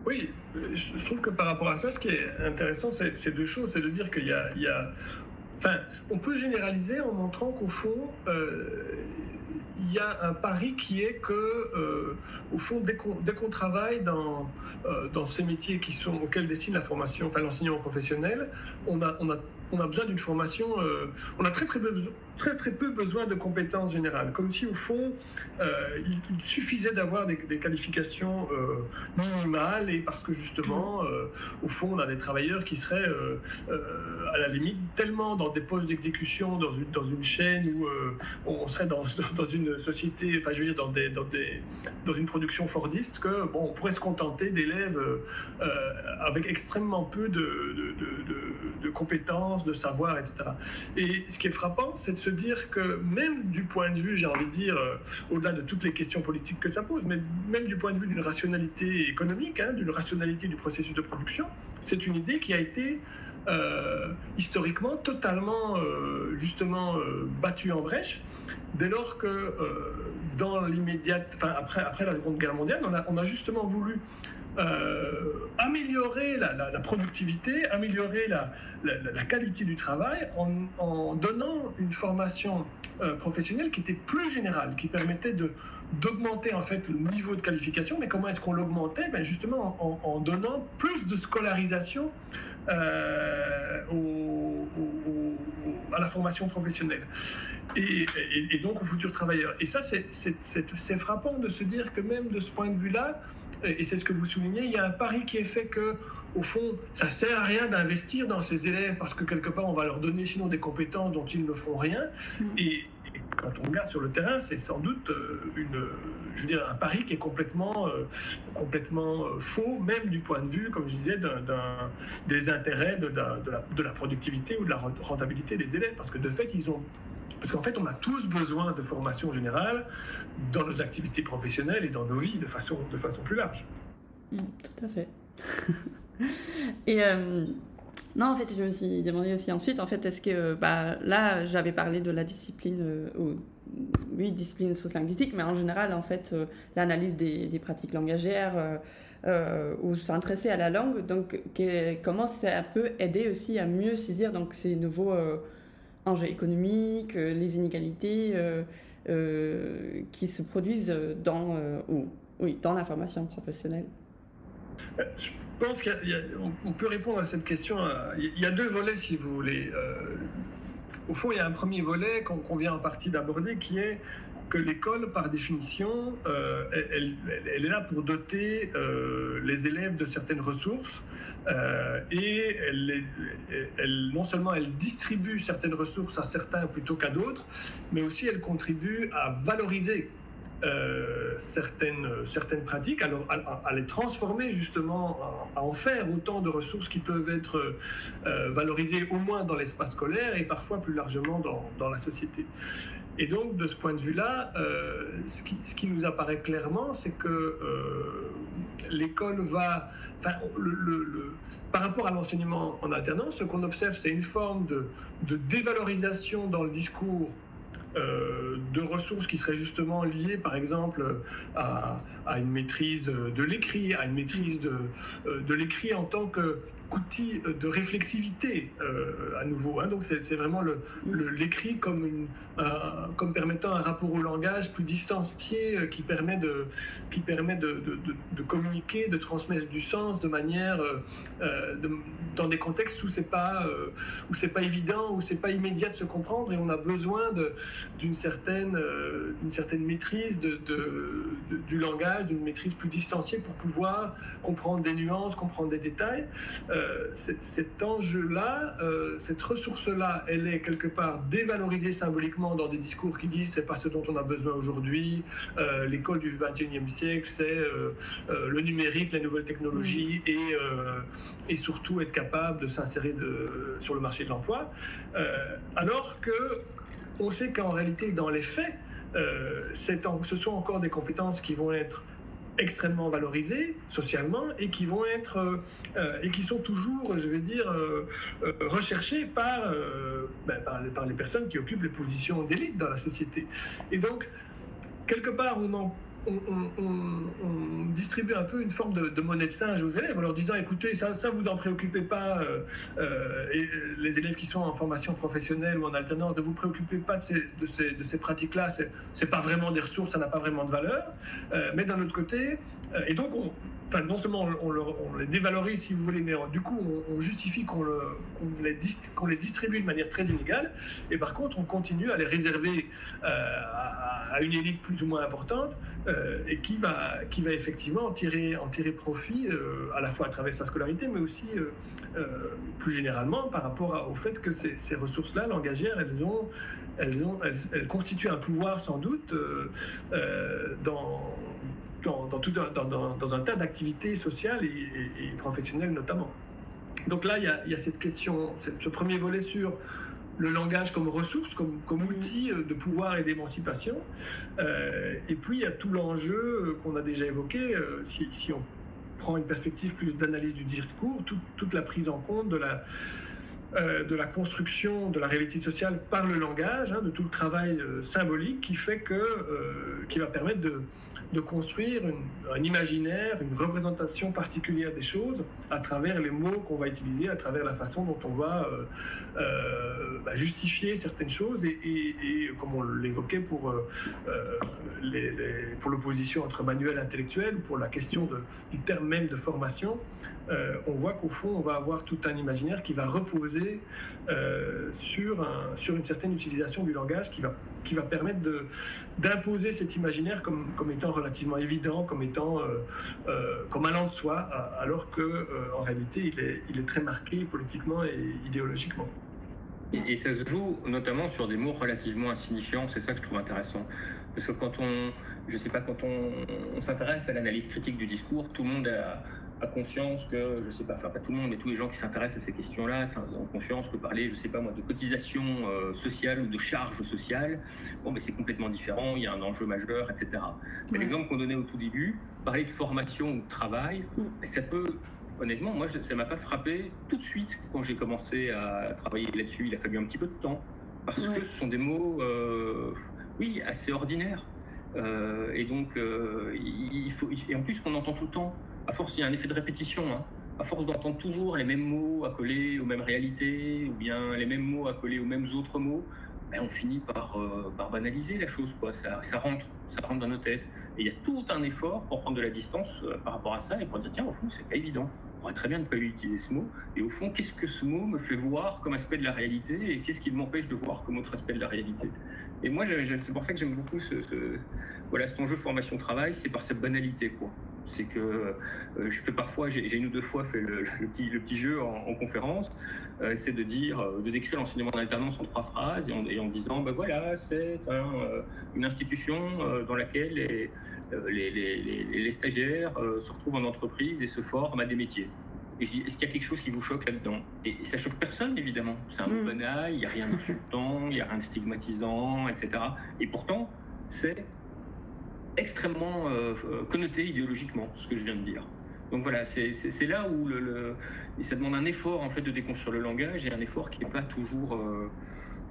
S3: Oui, je trouve que par rapport à ça, ce qui est intéressant, c'est deux choses. C'est de dire qu'il y, a, Enfin, on peut généraliser en montrant qu'au fond, euh, il y a un pari qui est que, euh, au fond, dès qu'on travaille dans, euh, dans ces métiers qui sont, auxquels destine la formation, enfin l'enseignement professionnel, on a on a besoin d'une formation, euh, on a très très, peu, très très peu besoin de compétences générales, comme si au fond euh, il, suffisait d'avoir des, qualifications euh, minimales et parce que justement au fond on a des travailleurs qui seraient à la limite tellement dans des postes d'exécution dans une, dans une chaîne où on serait dans, (laughs) dans une société, enfin je veux dire dans, des, dans, des, dans une production fordiste que bon on pourrait se contenter d'élèves avec extrêmement peu de, de, de, compétences de savoir, etc. Et ce qui est frappant, c'est se dire que même du point de vue, j'ai envie de dire, euh, au-delà de toutes les questions politiques que ça pose, mais même du point de vue d'une rationalité économique, hein, d'une rationalité du processus de production, c'est une idée qui a été euh, historiquement totalement euh, justement battue en brèche dès lors que dans l'immédiate, enfin après, la Seconde Guerre mondiale, on a justement voulu euh, améliorer la, productivité, améliorer la, qualité du travail en, donnant une formation euh, professionnelle qui était plus générale, qui permettait de d'augmenter en fait le niveau de qualification. Mais comment est-ce qu'on l'augmentait? Ben Justement en, donnant plus de scolarisation euh, à la formation professionnelle et, donc aux futurs travailleurs. Et ça, c'est frappant de se dire que même de ce point de vue-là, et c'est ce que vous soulignez, il y a un pari qui est fait que, au fond, ça sert à rien d'investir dans ces élèves parce que quelque part on va leur donner sinon des compétences dont ils ne feront rien. Mm. Et, quand on regarde sur le terrain, c'est sans doute euh, une, je veux dire, un pari qui est complètement, euh, complètement euh, faux, même du point de vue, comme je disais, des intérêts de, de, la, de la productivité ou de la rentabilité des élèves, parce que de fait, ils ont parce qu'en fait, on a tous besoin de formation générale dans nos activités professionnelles et dans nos vies de façon, de façon plus large.
S1: Mm, tout à fait. (laughs) et euh, non, en fait, je me suis demandé aussi ensuite, en fait, est-ce que bah, là, j'avais parlé de la discipline, euh, oui, discipline sociolinguistique, mais en général, en fait, euh, l'analyse des, des, pratiques langagères. ou s'intéresser à la langue, donc comment ça peut aider aussi à mieux saisir donc ces nouveaux enjeux économiques, euh, les inégalités euh, euh, qui se produisent dans, ou, oui, dans la formation professionnelle
S3: Je pense qu'on peut répondre à cette question. Il y a deux volets, si vous voulez. Au fond, il y a un premier volet qu'on vient en partie d'aborder qui est que l'école, par définition, elle, elle, est là pour doter les élèves de certaines ressources euh, et elle, non seulement elle distribue certaines ressources à certains plutôt qu'à d'autres, mais aussi elle contribue à valoriser euh, certaines, certaines pratiques, à, à, les transformer justement, à, en faire autant de ressources qui peuvent être euh, valorisées au moins dans l'espace scolaire et parfois plus largement dans, dans, la société. Et donc, de ce point de vue-là, ce, qui, ce, qui, nous apparaît clairement, c'est que l'école va par rapport à l'enseignement en alternance, ce qu'on observe, c'est une forme de, dévalorisation dans le discours de ressources qui seraient justement liées, par exemple, à, une maîtrise de l'écrit, à une maîtrise de l'écrit en tant que outil de réflexivité euh, à nouveau. Hein. Donc c'est vraiment l'écrit le, comme, une, comme permettant un rapport au langage plus distancié euh, qui permet, de, qui permet de, de, communiquer, de transmettre du sens de manière euh, dans des contextes où c'est pas où c'est pas évident, où c'est pas immédiat de se comprendre et on a besoin d'une certaine d'une certaine maîtrise de, du langage, d'une maîtrise plus distanciée pour pouvoir comprendre des nuances, comprendre des détails. Euh, cet enjeu-là, euh, cette ressource-là, elle est quelque part dévalorisée symboliquement dans des discours qui disent c'est pas ce dont on a besoin aujourd'hui, euh, l'école du 21e siècle, c'est le numérique, les nouvelles technologies et, et surtout être capable de s'insérer sur le marché de l'emploi. alors que on sait qu'en réalité, dans les faits, ce sont encore des compétences qui vont être extrêmement valorisés socialement et qui vont être euh, euh, et qui sont toujours, je vais dire, euh, recherchés par, ben, par, par, les personnes qui occupent les positions d'élite dans la société. Et donc, quelque part, on en on, distribue un peu une forme de, monnaie de singe aux élèves en leur disant écoutez, ça, ça vous en préoccupez pas, euh, euh, et les élèves qui sont en formation professionnelle ou en alternance, ne vous préoccupez pas de ces, de ces, pratiques-là, c'est pas vraiment des ressources, ça n'a pas vraiment de valeur. Euh, mais d'un autre côté, et donc on, non seulement on, les dévalorise si vous voulez, mais du coup on, justifie qu'on les, les, distribue de manière très inégale, et par contre on continue à les réserver à, une élite plus ou moins importante, euh, et qui va, qui va effectivement en tirer, tirer profit euh, à la fois à travers sa scolarité, mais aussi euh, plus généralement par rapport au fait que ces, ces ressources-là, langagières, elles, ont, elles, ont, elles, constituent un pouvoir sans doute dans, dans, dans, tout, dans, dans, un tas d'activités sociales et, professionnelles notamment. Donc là, il y a, il y a cette question, ce premier volet sur le langage comme ressource, comme, comme outil euh, de pouvoir et d'émancipation. Euh, et puis, il y a tout l'enjeu euh, qu'on a déjà évoqué, si, si, on prend une perspective plus d'analyse du discours, toute la prise en compte de la, de la construction de la réalité sociale par le langage, hein, de tout le travail symbolique qui fait que, qui va permettre de, de construire un imaginaire, une représentation particulière des choses à travers les mots qu'on va utiliser, à travers la façon dont on va euh, euh, bah, justifier certaines choses. Et, comme on l'évoquait pour, euh, pour l'opposition entre manuel intellectuel, pour la question du terme même de formation, on voit qu'au fond, on va avoir tout un imaginaire qui va reposer sur, un, sur une certaine utilisation du langage qui va, qui va permettre d'imposer cet imaginaire comme, comme étant relativement évident comme étant euh, euh, comme allant de soi, alors que euh, en réalité il est, il est très marqué politiquement et idéologiquement.
S2: Et, ça se joue notamment sur des mots relativement insignifiants, c'est ça que je trouve intéressant. Parce que quand on, je sais pas, quand on s'intéresse à l'analyse critique du discours, tout le monde a, conscience que, je sais pas, enfin pas tout le monde, mais tous les gens qui s'intéressent à ces questions-là ont conscience que parler, je sais pas moi, de cotisation euh, sociale ou de charge sociale, bon, mais c'est complètement différent, il y a un enjeu majeur, etc. L'exemple qu'on donnait au tout début, parler de formation ou de travail, mm. ça peut honnêtement, moi, ça m'a pas frappé tout de suite quand j'ai commencé à travailler là-dessus. Il a fallu un petit peu de temps parce que ce sont des mots, euh, oui, assez ordinaires. Euh, et donc, il faut, et en plus qu'on entend tout le temps à force, il y a un effet de répétition. Hein. À force d'entendre toujours les mêmes mots accolés aux mêmes réalités, ou bien les mêmes mots accolés aux mêmes autres mots, ben on finit par, euh, par, banaliser la chose. Quoi. Ça, ça, rentre, ça rentre dans nos têtes. Et il y a tout un effort pour prendre de la distance euh, par rapport à ça et pour dire tiens, au fond, c'est pas évident. On pourrait très bien ne pas utiliser ce mot. Et au fond, qu'est-ce que ce mot me fait voir comme aspect de la réalité et qu'est-ce qui m'empêche de voir comme autre aspect de la réalité? Et moi, c'est pour ça que j'aime beaucoup ce, voilà, cet enjeu formation-travail, c'est par cette banalité. quoi c'est que euh, je fais parfois, j'ai une ou deux fois fait le, petit, le petit, jeu en, conférence, euh, c'est de dire, euh, de décrire l'enseignement d'alternance en trois phrases et en, disant, ben voilà, c'est une institution dans laquelle les, les, les, stagiaires se retrouvent en entreprise et se forment à des métiers. Et est-ce qu'il y a quelque chose qui vous choque là-dedans? Et, ça choque personne, évidemment. C'est un mot mm. banal, il n'y a rien d'insultant, il n'y a rien de stigmatisant, etc. Et pourtant, c'est extrêmement euh, euh, connoté idéologiquement, ce que je viens de dire. Donc voilà, c'est là où le, ça demande un effort en fait de déconstruire le langage et un effort qui n'est pas toujours, euh,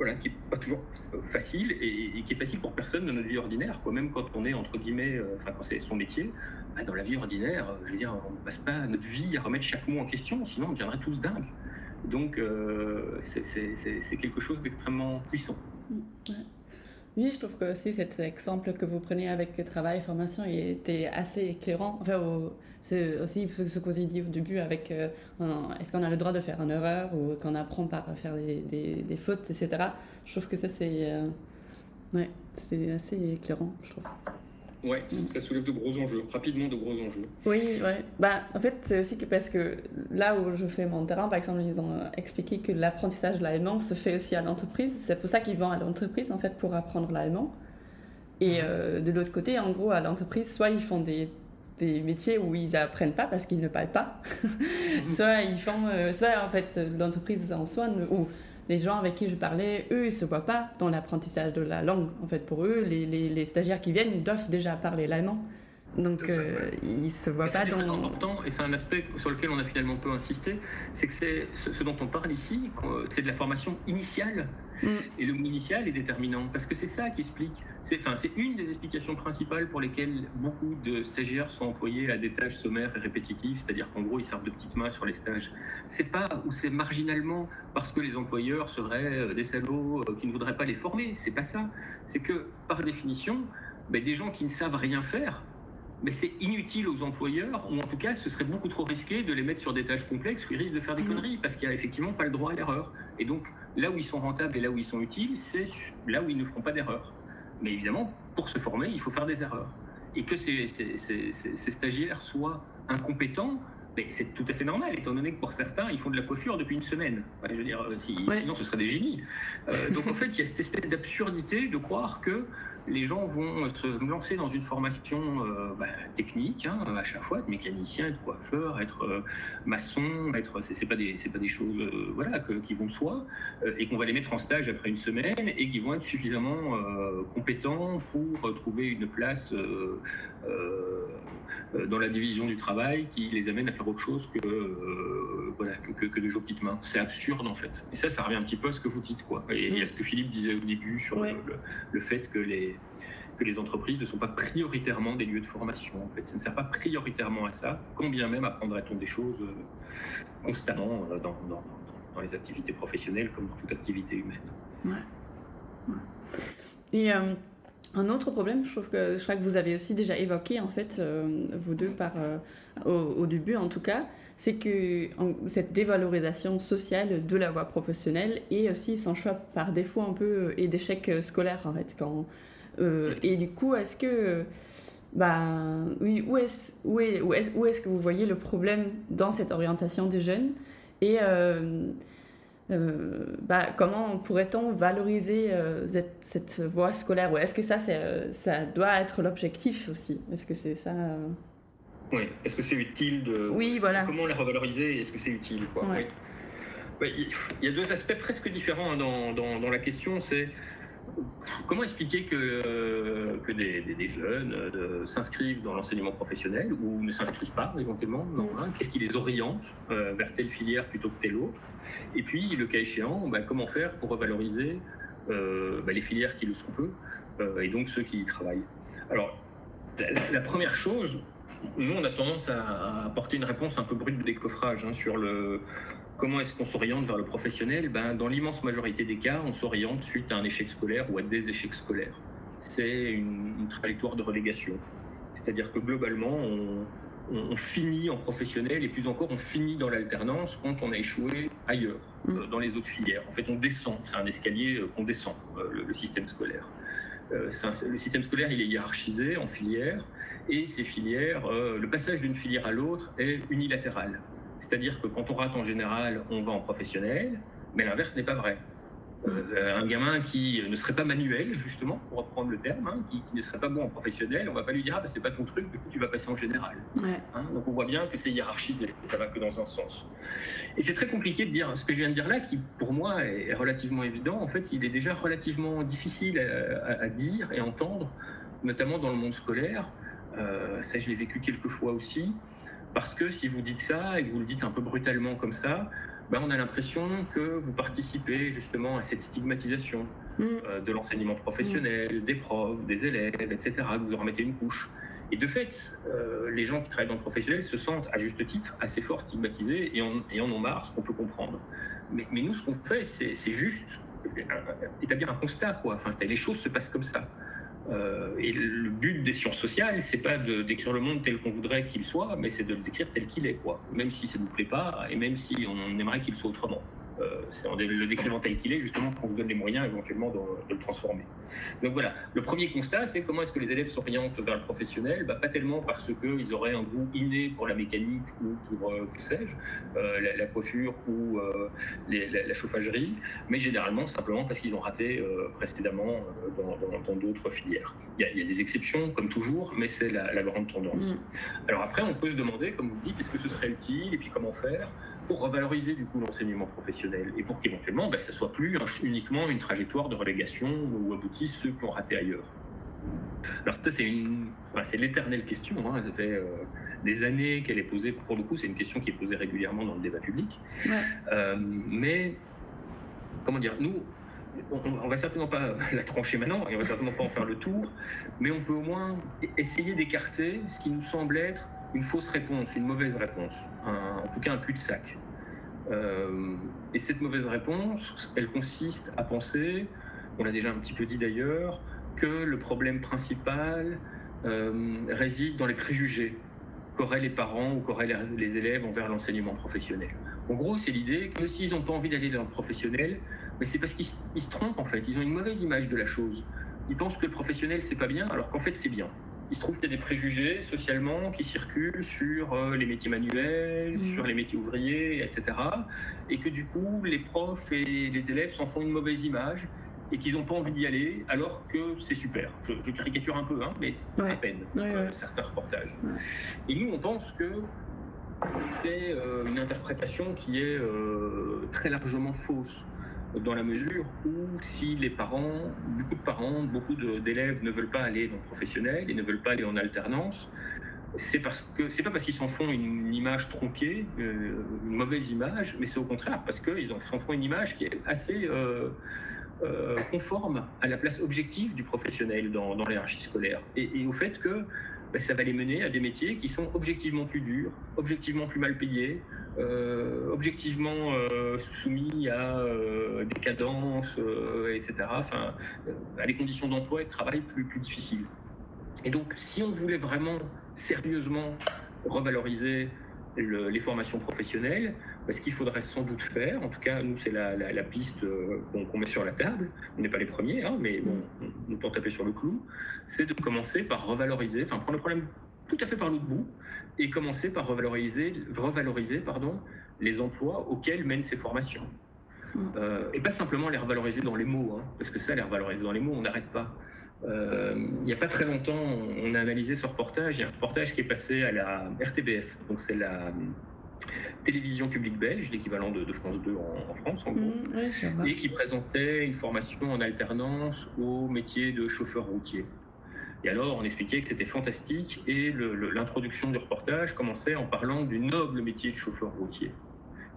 S2: voilà, qui n'est pas toujours facile et, qui est facile pour personne dans notre vie ordinaire. Quoi. Même quand on est, entre guillemets, enfin, quand c'est son métier, bah, dans la vie ordinaire, je veux dire, on ne passe pas notre vie à remettre chaque mot en question, sinon on deviendrait tous dingues. Donc, c'est quelque chose d'extrêmement puissant.
S1: Mmh, oui, je trouve que aussi cet exemple que vous prenez avec travail et formation était assez éclairant. Enfin, c'est aussi ce que vous avez dit au début avec euh, est-ce qu'on a le droit de faire une erreur ou qu'on apprend par faire des, des, fautes, etc. Je trouve que ça, c'est euh, ouais, assez éclairant, je trouve.
S2: Ouais, ça soulève de gros enjeux, rapidement de gros enjeux.
S1: Oui, ouais. Bah, en fait, c'est aussi que parce que là où je fais mon terrain, par exemple, ils ont expliqué que l'apprentissage de l'allemand se fait aussi à l'entreprise. C'est pour ça qu'ils vont à l'entreprise, en fait, pour apprendre l'allemand. Et mhm. euh, de l'autre côté, en gros, à l'entreprise, soit ils font des, des métiers où ils apprennent pas parce qu'ils ne parlent pas, (laughs) mhm. soit ils font, euh, soit en fait, l'entreprise en soi, ou les gens avec qui je parlais, eux, ils se voient pas dans l'apprentissage de la langue. En fait, pour eux, les, les, stagiaires qui viennent, ils doivent déjà parler l'allemand. Donc, euh, ils ne se voient pas dans.
S2: C'est important, et c'est un aspect sur lequel on a finalement peu insisté, c'est que c'est ce dont on parle ici, c'est de la formation initiale Mm. Et le mot initial est déterminant parce que c'est ça qui explique. C'est enfin, une des explications principales pour lesquelles beaucoup de stagiaires sont employés à des tâches sommaires et répétitives, c'est-à-dire qu'en gros ils servent de petites mains sur les stages. C'est pas ou c'est marginalement parce que les employeurs seraient euh, des salauds euh, qui ne voudraient pas les former. C'est pas ça. C'est que par définition, ben, des gens qui ne savent rien faire mais c'est inutile aux employeurs, ou en tout cas, ce serait beaucoup trop risqué de les mettre sur des tâches complexes où ils risquent de faire des mm. conneries, parce qu'il n'y a effectivement pas le droit à l'erreur. Et donc, là où ils sont rentables et là où ils sont utiles, c'est là où ils ne feront pas d'erreur. Mais évidemment, pour se former, il faut faire des erreurs. Et que ces, ces, stagiaires soient incompétents, c'est tout à fait normal, étant donné que pour certains, ils font de la coiffure depuis une semaine. je veux dire, sinon, ce seraient des génies. Euh, donc, en fait, il y a cette espèce d'absurdité de croire que les gens vont se lancer dans une formation euh, bah, technique hein, à chaque fois, être mécanicien, être coiffeur, être euh, maçon, être c'est pas des pas des choses euh, qui vont de soi et qu'on va les mettre en stage après une semaine et qui vont être suffisamment compétents pour trouver une place dans la division du travail qui les amène à faire autre chose que voilà que, que, de jouer petites mains. C'est absurde en fait. Et ça, ça revient un petit peu à ce que vous dites quoi. Et, à ce que Philippe disait au début sur le fait que les que les entreprises ne sont pas prioritairement des lieux de formation. En fait, ça ne sert pas prioritairement à ça, quand bien même apprendrait-on des choses euh, constamment euh, dans, dans, les activités professionnelles comme dans toute activité humaine.
S1: Et euh, un autre problème, je trouve que je crois que vous avez aussi déjà évoqué en fait, vous deux par au, début en tout cas, c'est que cette dévalorisation sociale de la voie professionnelle et aussi son choix par défaut un peu et d'échec scolaire en fait quand euh, et du coup, est-ce que, bah, oui, où est-ce est, où est, où est que vous voyez le problème dans cette orientation des jeunes Et euh, euh, bah, comment pourrait-on valoriser cette, cette, voie scolaire? Est-ce que ça, ça doit être l'objectif aussi? Est-ce que c'est ça
S2: Oui, est-ce que c'est utile de.
S1: Oui, voilà.
S2: Comment la revaloriser Est-ce que c'est utile quoi? Oui. Il y a deux aspects presque différents hein, dans, dans, dans la question. C'est Comment expliquer que, euh, que des, jeunes euh, s'inscrivent dans l'enseignement professionnel ou ne s'inscrivent pas éventuellement mm. Qu'est-ce qui les oriente euh, vers telle filière plutôt que telle autre? Et puis, le cas échéant, bah, comment faire pour revaloriser bah, les filières qui le sont peu et donc ceux qui y travaillent? Alors, la, première chose, nous, on a tendance à apporter une réponse un peu brute de décoffrage hein, sur le, Comment est-ce qu'on s'oriente vers le professionnel? Ben, Dans l'immense majorité des cas, on s'oriente suite à un échec scolaire ou à des échecs scolaires. C'est une, trajectoire de relégation. C'est-à-dire que globalement, on, finit en professionnel et plus encore, on finit dans l'alternance quand on a échoué ailleurs, mm. euh, dans les autres filières. En fait, on descend, c'est un escalier euh, qu'on descend, euh, le, système scolaire. le système scolaire, il est hiérarchisé en filières et ces filières, le passage d'une filière à l'autre est unilatéral. C'est-à-dire que quand on rate en général, on va en professionnel, mais l'inverse n'est pas vrai. Euh, un gamin qui ne serait pas manuel, justement, pour reprendre le terme, hein, qui, ne serait pas bon en professionnel, on va pas lui dire ah bah, c'est pas ton truc, du coup tu vas passer en général. Hein, donc on voit bien que c'est hiérarchisé, ça va que dans un sens. Et c'est très compliqué de dire ce que je viens de dire là, qui pour moi est relativement évident. En fait, il est déjà relativement difficile à, dire et entendre, notamment dans le monde scolaire. Euh, ça, je l'ai vécu quelques fois aussi. Parce que si vous dites ça et que vous le dites un peu brutalement comme ça, ben, on a l'impression que vous participez justement à cette stigmatisation mm. euh, de l'enseignement professionnel, des profs, des élèves, etc., que vous en remettez une couche. Et de fait, euh, les gens qui travaillent dans le professionnel se sentent, à juste titre, assez fort stigmatisés et en, et en ont marre, ce qu'on peut comprendre. Mais, mais nous, ce qu'on fait, c'est juste établir un constat, quoi. Enfin, les choses se passent comme ça. Euh, et le but des sciences sociales, c'est pas de décrire le monde tel qu'on voudrait qu'il soit, mais c'est de le décrire tel qu'il est, quoi. Même si ça ne nous plaît pas, et même si on aimerait qu'il soit autrement. Euh, c'est en le décrivant tel qu'il est, justement, qu'on se donne les moyens éventuellement de, le transformer. Donc voilà, le premier constat, c'est comment est-ce que les élèves s'orientent vers le professionnel? Bah, Pas tellement parce qu'ils auraient un goût inné pour la mécanique ou pour, euh, que sais-je, euh, la, coiffure ou la, chauffagerie, mais généralement simplement parce qu'ils ont raté précédemment dans d'autres filières. Il y, a, des exceptions, comme toujours, mais c'est la, grande tendance. Mm. Alors après, on peut se demander, comme vous le dites, est-ce que ce serait utile et puis comment faire? Pour revaloriser du coup l'enseignement professionnel et pour qu'éventuellement ben, ça soit plus uniquement une trajectoire de relégation où aboutissent ceux qui ont raté ailleurs. Alors ça c'est une, c'est l'éternelle question. Hein. Ça fait euh, des années qu'elle est posée. Pour le coup, c'est une question qui est posée régulièrement dans le débat public. Euh, mais comment dire, nous, on, va certainement pas (laughs) la trancher maintenant et on va certainement pas en faire le tour, mais on peut au moins essayer d'écarter ce qui nous semble être une fausse réponse, une mauvaise réponse, en tout cas un cul-de-sac. Euh, et cette mauvaise réponse, elle consiste à penser, on l'a déjà un petit peu dit d'ailleurs, que le problème principal euh, réside dans les préjugés qu'auraient les parents ou qu'auraient les élèves envers l'enseignement professionnel. En gros, c'est l'idée que s'ils n'ont pas envie d'aller dans le professionnel, mais c'est parce qu'ils se trompent en fait, ils ont une mauvaise image de la chose. Ils pensent que le professionnel c'est pas bien, alors qu'en fait c'est bien il se trouve qu'il y a des préjugés socialement qui circulent sur euh, les métiers manuels, mmh. sur les métiers ouvriers, etc. Et que du coup, les profs et les élèves s'en font une mauvaise image et qu'ils n'ont pas envie d'y aller, alors que c'est super. Je, caricature un peu, hein, mais c'est à peine euh, certains reportages. Et nous, on pense que c'est euh, une interprétation qui est très largement fausse dans la mesure où si les parents, beaucoup de parents, beaucoup d'élèves ne veulent pas aller dans le professionnel et ne veulent pas aller en alternance, c'est parce que c'est pas parce qu'ils s'en font une, image tronquée, euh, une mauvaise image, mais c'est au contraire parce qu'ils s'en font une image qui est assez euh, euh, conforme à la place objective du professionnel dans, dans scolaire. Et, au fait que bah, ça va les mener à des métiers qui sont objectivement plus durs, objectivement plus mal payés, objectivement euh, soumis à euh, des cadences, etc. À des conditions d'emploi et de travail plus, difficiles. Et donc, si on voulait vraiment sérieusement revaloriser les formations professionnelles, ce qu'il faudrait sans doute faire, en tout cas, nous, c'est la, piste qu'on met sur la table, on n'est pas les premiers, hein, mais bon, on, peut taper sur le clou, c'est de commencer par revaloriser, enfin prendre le problème tout à fait par l'autre bout, et commencer par revaloriser, revaloriser pardon, les emplois auxquels mènent ces formations. Mm. Euh, et pas simplement les revaloriser dans les mots, hein, parce que ça, les revaloriser dans les mots, on n'arrête pas. Euh, il n'y a pas très longtemps, on a analysé ce reportage. Il y a un reportage qui est passé à la RTBF, donc c'est la télévision publique belge, l'équivalent de, France 2 en, France en gros, mm, et qui présentait une formation en alternance au métier de chauffeur routier. Et alors, on expliquait que c'était fantastique et l'introduction du reportage commençait en parlant du noble métier de chauffeur routier.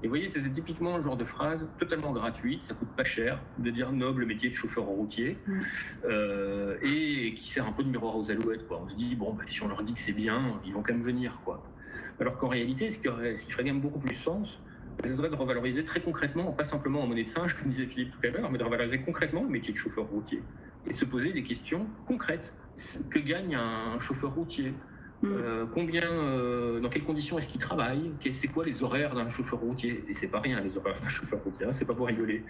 S2: Et vous voyez, c'est typiquement le genre de phrase totalement gratuite, ça coûte pas cher de dire noble métier de chauffeur routier, mm. euh, et qui sert un peu de miroir aux alouettes. Quoi. On se dit, bon, bah, si on leur dit que c'est bien, ils vont quand même venir. Quoi. Alors qu'en réalité, ce qui, aurait, ce qui ferait quand même beaucoup plus sens, ce serait de revaloriser très concrètement, pas simplement en monnaie de singe, comme disait Philippe tout à l'heure, mais de revaloriser concrètement le métier de chauffeur routier et de se poser des questions concrètes que gagne un chauffeur routier? Mm. euh, combien, euh, dans quelles conditions est-ce qu'il travaille? C'est quoi les horaires d'un chauffeur routier? Et c'est pas rien les horaires d'un chauffeur routier, hein, c'est pas pour rigoler.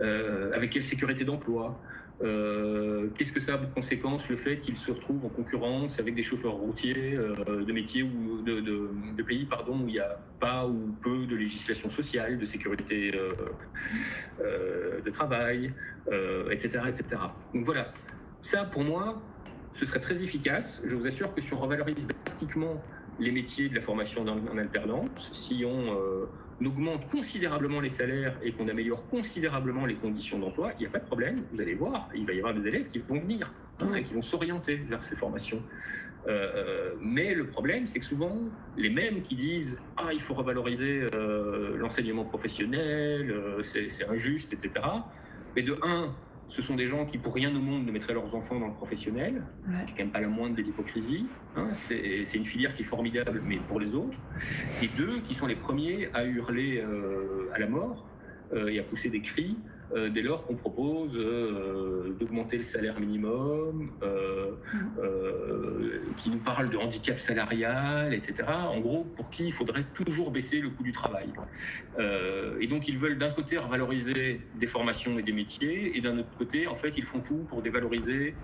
S2: Euh, avec quelle sécurité d'emploi? Qu'est-ce que ça a pour conséquence le fait qu'il se retrouve en concurrence avec des chauffeurs routiers de métiers ou de, de, pays pardon où il n'y a pas ou peu de législation sociale, de sécurité de travail, etc., etc. Donc voilà, ça pour moi ce serait très efficace. Je vous assure que si on revalorise drastiquement les métiers de la formation en alternance, si on euh, augmente considérablement les salaires et qu'on améliore considérablement les conditions d'emploi, il n'y a pas de problème. Vous allez voir, il va y avoir des élèves qui vont venir, hein, qui vont s'orienter vers ces formations. mais le problème, c'est que souvent, les mêmes qui disent Ah, il faut revaloriser l'enseignement professionnel, c'est injuste, etc. Mais de un, ce sont des gens qui, pour rien au monde, ne mettraient leurs enfants dans le professionnel. Ouais. C'est quand même pas la moindre des hypocrisies. Hein. C'est une filière qui est formidable, mais pour les autres. Et deux, qui sont les premiers à hurler euh, à la mort euh, et à pousser des cris euh, dès lors qu'on propose euh, d'augmenter le salaire minimum, euh, qui nous parle de handicap salarial, etc. En gros, pour qui il faudrait toujours baisser le coût du travail. et donc, ils veulent d'un côté revaloriser des formations et des métiers, et d'un autre côté, en fait, ils font tout pour dévaloriser,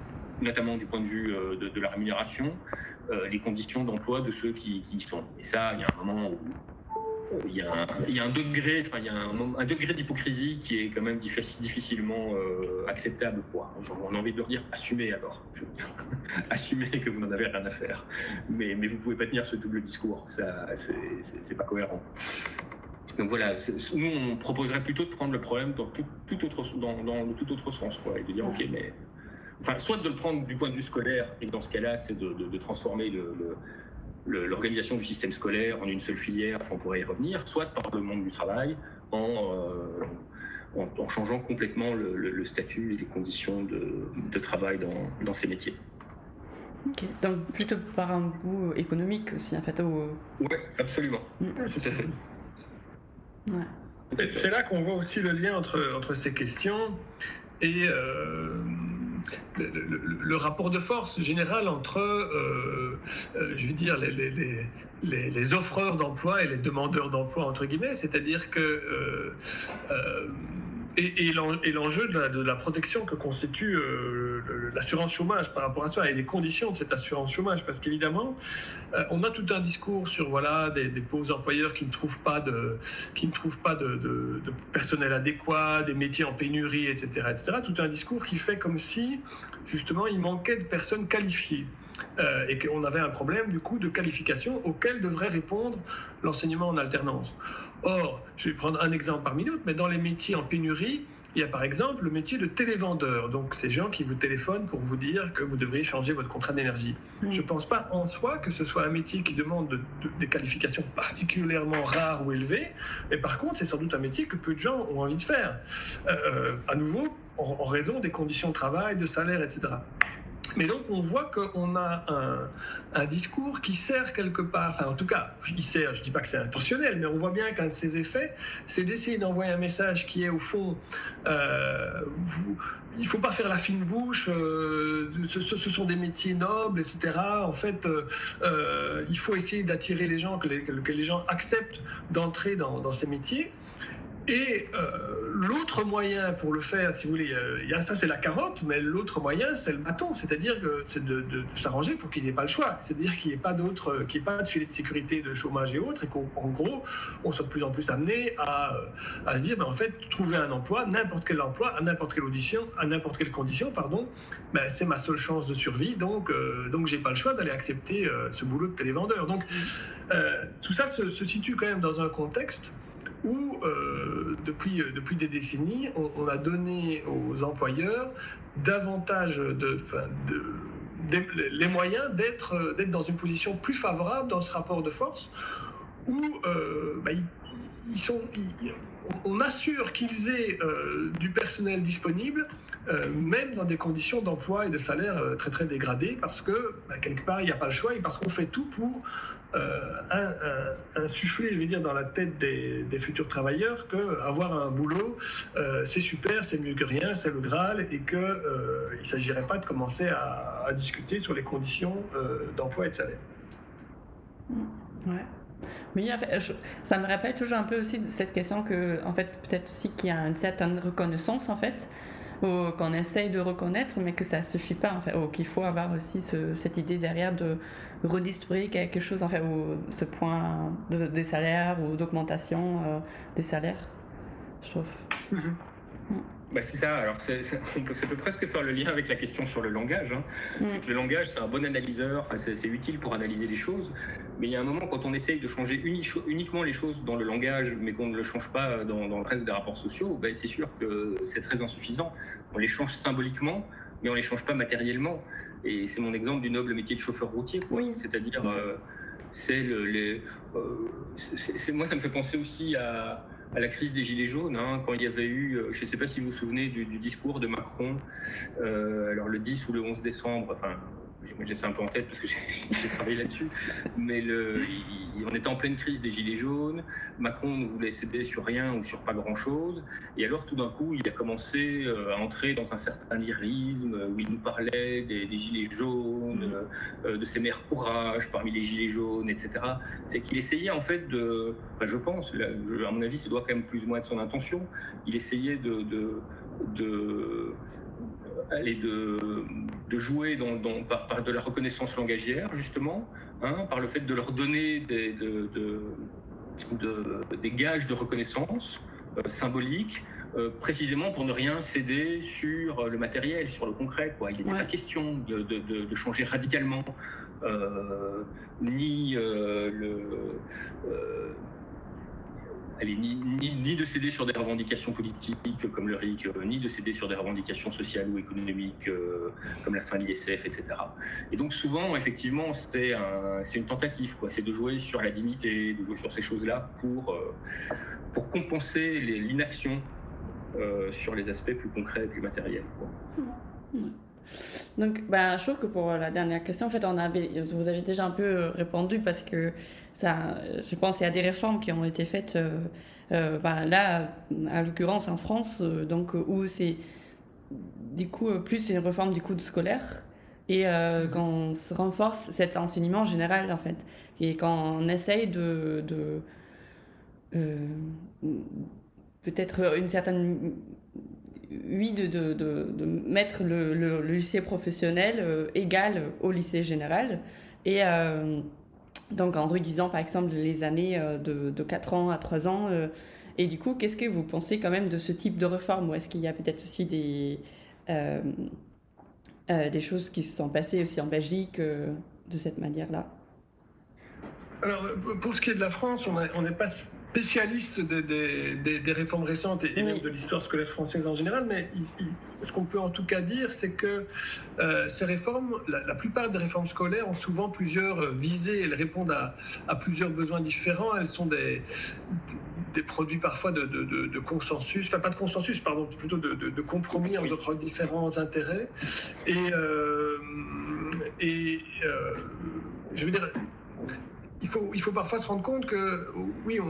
S2: notamment du point de vue de, la rémunération, les conditions d'emploi de ceux qui, qui y sont. Et ça, il y a un moment où il y, a un, il y a un degré, enfin, il y a un, degré d'hypocrisie qui est quand même difficilement euh, acceptable. Quoi. On a envie de leur dire assumez alors. (laughs) assumez que vous n'en avez rien à faire. Mais, mais vous ne pouvez pas tenir ce double discours. Ça, c'est pas cohérent. Donc voilà, nous on proposerait plutôt de prendre le problème dans tout, autre, dans, dans tout autre sens, quoi, et de dire ok, mais enfin, soit de le prendre du point de vue scolaire, et dans ce cas-là, c'est de, de, transformer le, l'organisation du système scolaire en une seule filière, on pourrait y revenir, soit par le monde du travail, en, euh, en, changeant complètement le, statut et les conditions de, travail dans, ces métiers.
S1: Ok, donc plutôt par un bout économique aussi, en fait.
S2: Oui, absolument. Mm. Tout à fait.
S3: C'est là qu'on voit aussi le lien entre, entre ces questions et euh, le, rapport de force général entre, euh, euh, je veux dire, les, les, offreurs d'emploi et les demandeurs d'emploi, entre guillemets, c'est-à-dire que et, l'enjeu de, la, protection que constitue euh, l'assurance chômage par rapport à ça et les conditions de cette assurance chômage. Parce qu'évidemment, euh, on a tout un discours sur voilà, des, pauvres employeurs qui ne trouvent pas de, qui ne trouvent pas de, personnel adéquat, des métiers en pénurie, etc., etc. Tout un discours qui fait comme si, justement, il manquait de personnes qualifiées. Euh, et qu'on avait un problème du coup de qualification auquel devrait répondre l'enseignement en alternance. Or, je vais prendre un exemple parmi d'autres, mais dans les métiers en pénurie, il y a par exemple le métier de télévendeur. Donc, ces gens qui vous téléphonent pour vous dire que vous devriez changer votre contrat d'énergie. Je ne pense pas en soi que ce soit un métier qui demande des qualifications particulièrement rares ou élevées, mais par contre, c'est sans doute un métier que peu de gens ont envie de faire. Euh, euh, à nouveau, en, raison des conditions de travail, de salaire, etc. Mais donc on voit qu'on a un, discours qui sert quelque part, enfin en tout cas, il sert, je ne dis pas que c'est intentionnel, mais on voit bien qu'un de ses effets, c'est d'essayer d'envoyer un message qui est au fond, euh, il ne faut pas faire la fine bouche, euh, ce, sont des métiers nobles, etc. En fait, euh, il faut essayer d'attirer les gens, que les, gens acceptent d'entrer dans ces métiers. Et euh, l'autre moyen pour le faire, si vous voulez, a, ça c'est la carotte, mais l'autre moyen c'est le bâton, c'est-à-dire que c'est de, s'arranger pour qu'ils n'aient pas le choix, c'est-à-dire qu'il n'y ait pas d'autres, qu'il n'y ait pas de filet de sécurité, de chômage et autres, et qu'en gros on soit de plus en plus amené à, se dire, ben, en fait, trouver un emploi, n'importe quel emploi, à n'importe quelle audition, à n'importe quelle condition, pardon, ben, c'est ma seule chance de survie, donc euh, donc j'ai pas le choix d'aller accepter euh, ce boulot de télévendeur. Donc tout ça se situe quand même dans un contexte où, euh, depuis, euh, depuis des décennies, on, a donné aux employeurs davantage de, les moyens d'être euh, d'être dans une position plus favorable dans ce rapport de force où bah, ils, sont, on assure qu'ils aient du personnel disponible, même dans des conditions d'emploi et de salaire très très dégradées, parce que bah, quelque part il n'y a pas le choix et parce qu'on fait tout pour euh, insuffler, je vais dire, dans la tête des, futurs travailleurs que avoir un boulot, euh, c'est super, c'est mieux que rien, c'est le Graal, et qu'il euh, ne s'agirait pas de commencer à, discuter sur les conditions d'emploi et de salaire.
S1: Ouais. Mais ça me rappelle toujours un peu aussi cette question que, en fait, peut-être aussi qu'il y a une certaine reconnaissance, en fait, qu'on essaye de reconnaître, mais que ça suffit pas, en fait, qu'il faut avoir aussi cette idée derrière de redistribuer quelque chose, en fait, ou ce point de, des salaires ou d'augmentation euh, des salaires, je trouve.
S2: Mhm. Bah c'est ça, alors on peut, ça peut presque faire le lien avec la question sur le langage. Hein. Mm. Le langage, c'est un bon analyseur, c'est, utile pour analyser les choses, mais il y a un moment quand on essaye de changer uniquement les choses dans le langage, mais qu'on ne le change pas dans, dans le reste des rapports sociaux, ben c'est sûr que c'est très insuffisant. On les change symboliquement, mais on les change pas matériellement. Et c'est mon exemple du noble métier de chauffeur routier. Oui. C'est-à-dire, c'est le, les, moi, ça me fait penser aussi à, à la crise des Gilets jaunes, hein, quand il y avait eu, je ne sais pas si vous vous souvenez du, discours de Macron, alors le 10 ou le 11 décembre, enfin j'ai ça un peu en tête parce que j'ai (laughs) travaillé là-dessus, mais le, on était en pleine crise des Gilets jaunes, Macron ne voulait céder sur rien ou sur pas grand-chose, et alors tout d'un coup, il a commencé euh, à entrer dans un certain lyrisme où il nous parlait des, Gilets jaunes, mmh. euh, de ses meilleurs courages parmi les Gilets jaunes, etc. C'est qu'il essayait en fait de, enfin, je pense, à mon avis, ça doit quand même plus ou moins être son intention, il essayait de, de, de aller de, de jouer dans, par, de la reconnaissance langagière, justement, hein, par le fait de leur donner des, de, des gages de reconnaissance euh, symboliques, euh, précisément pour ne rien céder sur le matériel, sur le concret. Quoi. Il n'est pas question de, changer radicalement euh, ni le ni, de céder sur des revendications politiques comme le RIC, euh, ni de céder sur des revendications sociales ou économiques euh, comme la fin de l'ISF, etc. Et donc souvent, effectivement, c'est une tentative, quoi. c'est de jouer sur la dignité, de jouer sur ces choses-là pour, euh, pour compenser l'inaction sur les aspects plus concrets et plus matériels. Mmh.
S1: Donc, ben, je trouve que pour la dernière question, en fait, on vous avez déjà un peu répondu parce que ça, je pense qu'il y a des réformes qui ont été faites, euh, euh, ben, là, à l'occurrence en France, euh, donc, où c'est, du coup, plus c'est une réforme du coup de scolaire et quand on se renforce cet enseignement général, en fait, et quand on essaye de, de peut-être une certaine oui, de, de, de, mettre le, le, lycée professionnel euh, égal au lycée général. Et euh, donc en réduisant par exemple les années euh, de, de 4 ans à 3 ans. et du coup, qu'est-ce que vous pensez quand même de ce type de réforme? Ou est-ce qu'il y a peut-être aussi des, des choses qui se sont passées aussi en Belgique de cette manière-là?
S3: Alors, pour ce qui est de la France, on n'est pas spécialiste des réformes récentes et, même de l'histoire scolaire française en général, mais ce qu'on peut en tout cas dire, c'est que euh, ces réformes, la, plupart des réformes scolaires ont souvent plusieurs visées, elles répondent à, plusieurs besoins différents, elles sont des, des produits parfois de, consensus, enfin pas de consensus, pardon, plutôt de, compromis entre différents intérêts. Et, euh, et euh, je veux dire, il faut, il faut parfois se rendre compte que oui,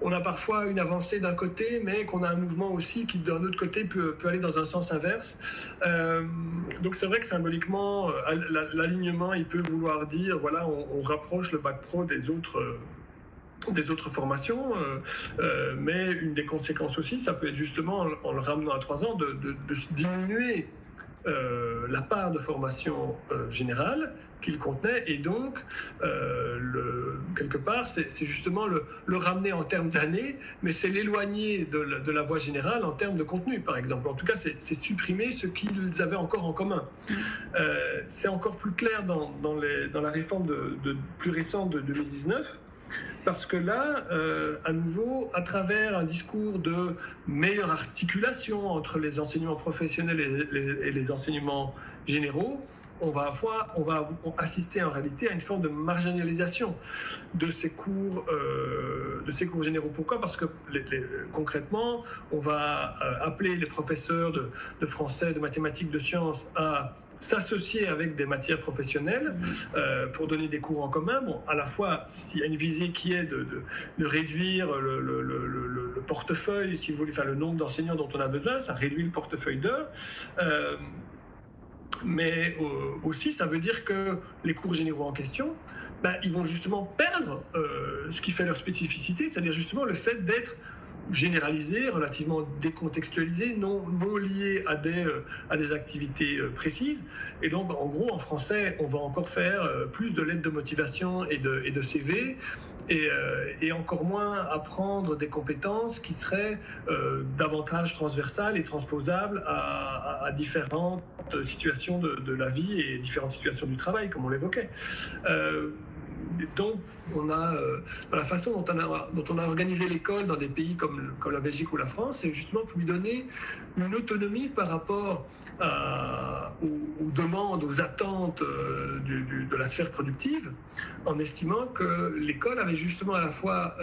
S3: on, a parfois une avancée d'un côté, mais qu'on a un mouvement aussi qui d'un autre côté peut, peut, aller dans un sens inverse. Euh, donc c'est vrai que symboliquement, euh, l'alignement, il peut vouloir dire, voilà, on, rapproche le bac pro des autres des autres formations, euh, mais une des conséquences aussi, ça peut être justement en, le ramenant à trois ans, de diminuer euh, la part de formation euh, générale qu'il contenait. Et donc euh, le, quelque part c'est justement le, ramener en termes d'années mais c'est l'éloigner de, la voie générale en termes de contenu par exemple. En tout cas c'est supprimer ce qu'ils avaient encore en commun. C'est encore plus clair dans, dans, les, dans la réforme de, de, plus récente de 2019 parce que là, euh, à nouveau, à travers un discours de meilleure articulation entre les enseignements professionnels et les, enseignements généraux, on va, avoir, on va assister en réalité à une forme de marginalisation de ces cours, euh, de ces cours généraux. Pourquoi? Parce que concrètement, on va euh, appeler les professeurs de, de, français, de mathématiques, de sciences à s'associer avec des matières professionnelles euh, pour donner des cours en commun. Bon, à la fois, s'il y a une visée qui est de, de, réduire le, le, le, portefeuille, si vous voulez, enfin le nombre d'enseignants dont on a besoin, ça réduit le portefeuille d'heures. Euh, mais euh, aussi, ça veut dire que les cours généraux en question, ben, ils vont justement perdre ce qui fait leur spécificité, c'est-à-dire justement le fait d'être généralisé, relativement décontextualisé, non, non lié à des, euh, à des activités euh, précises. Et donc, en gros, en français, on va encore faire euh, plus de lettres de motivation et de, CV. Et, encore moins apprendre des compétences qui seraient davantage transversales et transposables à, différentes situations de, la vie et différentes situations du travail, comme on l'évoquait donc, on a, dans la façon dont on a, organisé l'école dans des pays comme, la Belgique ou la France, c'est justement pour lui donner une autonomie par rapport aux, demandes, aux attentes de la sphère productive, en estimant que l'école avait justement à la fois,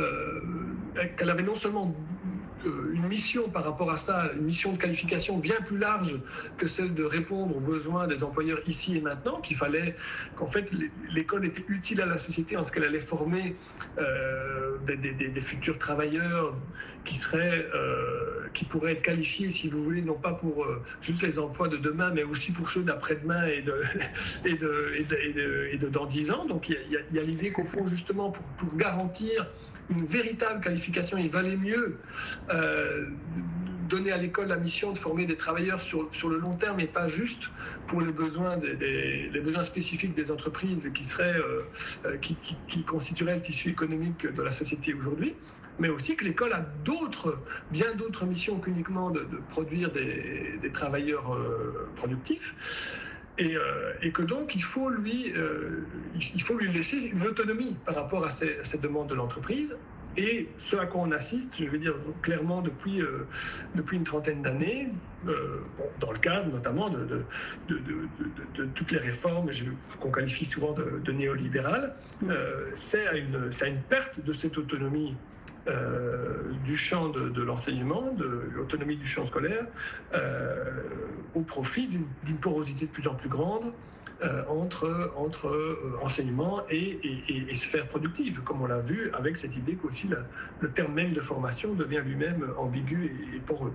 S3: qu'elle avait non seulement euh, une mission par rapport à ça, une mission de qualification bien plus large que celle de répondre aux besoins des employeurs ici et maintenant, qu'il fallait qu'en fait l'école était utile à la société en ce qu'elle allait former euh, des, futurs travailleurs qui seraient, euh, qui pourraient être qualifiés, si vous voulez, non pas pour juste les emplois de demain, mais aussi pour ceux d'après-demain et de, (laughs) dans dix ans. Donc il y a, l'idée qu'au fond, justement, pour garantir une véritable qualification. Il valait mieux euh, donner à l'école la mission de former des travailleurs sur, le long terme et pas juste pour les besoins, spécifiques des entreprises qui, seraient, euh, euh, qui, constitueraient le tissu économique de la société aujourd'hui mais aussi que l'école a d'autres, bien d'autres missions qu'uniquement de, produire des travailleurs productifs. Euh, et, que donc il faut, lui, euh, il faut lui laisser une autonomie par rapport à, cette demande de l'entreprise. Et ce à quoi on assiste, je veux dire clairement depuis, euh, depuis une trentaine d'années, dans le cadre notamment de, de, toutes les réformes qu'on qualifie souvent de, néolibérales, mmh. c'est à, à une perte de cette autonomie euh, du champ de, l'enseignement, de l'autonomie du champ scolaire, euh, au profit d'une porosité de plus en plus grande euh, entre, entre enseignement et, sphère productive, comme on l'a vu avec cette idée qu'aussi le terme même de formation devient lui-même ambigu et, poreux.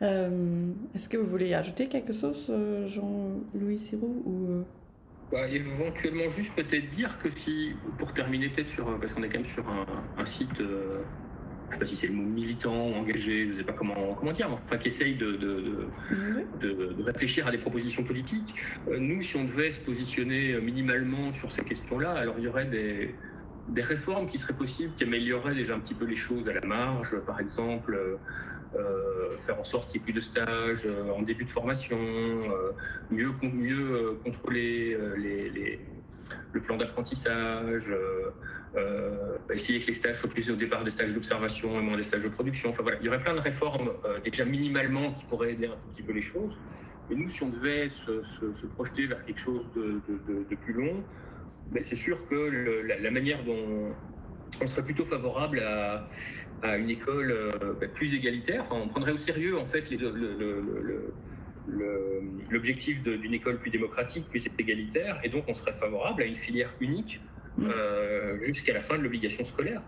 S1: Est-ce que vous voulez ajouter quelque chose, Jean-Louis Sirou ou
S2: bah, éventuellement juste peut-être dire que si, pour terminer peut-être sur, parce qu'on est quand même sur un, site, euh, je ne sais pas si c'est le mot militant ou engagé, je ne sais pas comment, comment dire, enfin qui essaye de, de, réfléchir à des propositions politiques. Euh, nous, si on devait se positionner minimalement sur ces questions-là, alors il y aurait des, des réformes qui seraient possibles, qui amélioreraient déjà un petit peu les choses à la marge, par exemple. Euh, faire en sorte qu'il n'y ait plus de stages euh, en début de formation, euh, mieux, mieux contrôler le plan d'apprentissage, essayer que les stages soient plus au départ des stages d'observation et moins des stages de production. Enfin voilà, il y aurait plein de réformes déjà minimalement qui pourraient aider un petit peu les choses. Et nous, si on devait se, projeter vers quelque chose de, plus long, ben c'est sûr que la, manière dont on serait plutôt favorable à, à une école euh, bah, plus égalitaire. on prendrait au sérieux en fait l'objectif d'une école plus démocratique, plus égalitaire, et donc on serait favorable à une filière unique mmh. euh, jusqu'à la fin de l'obligation scolaire.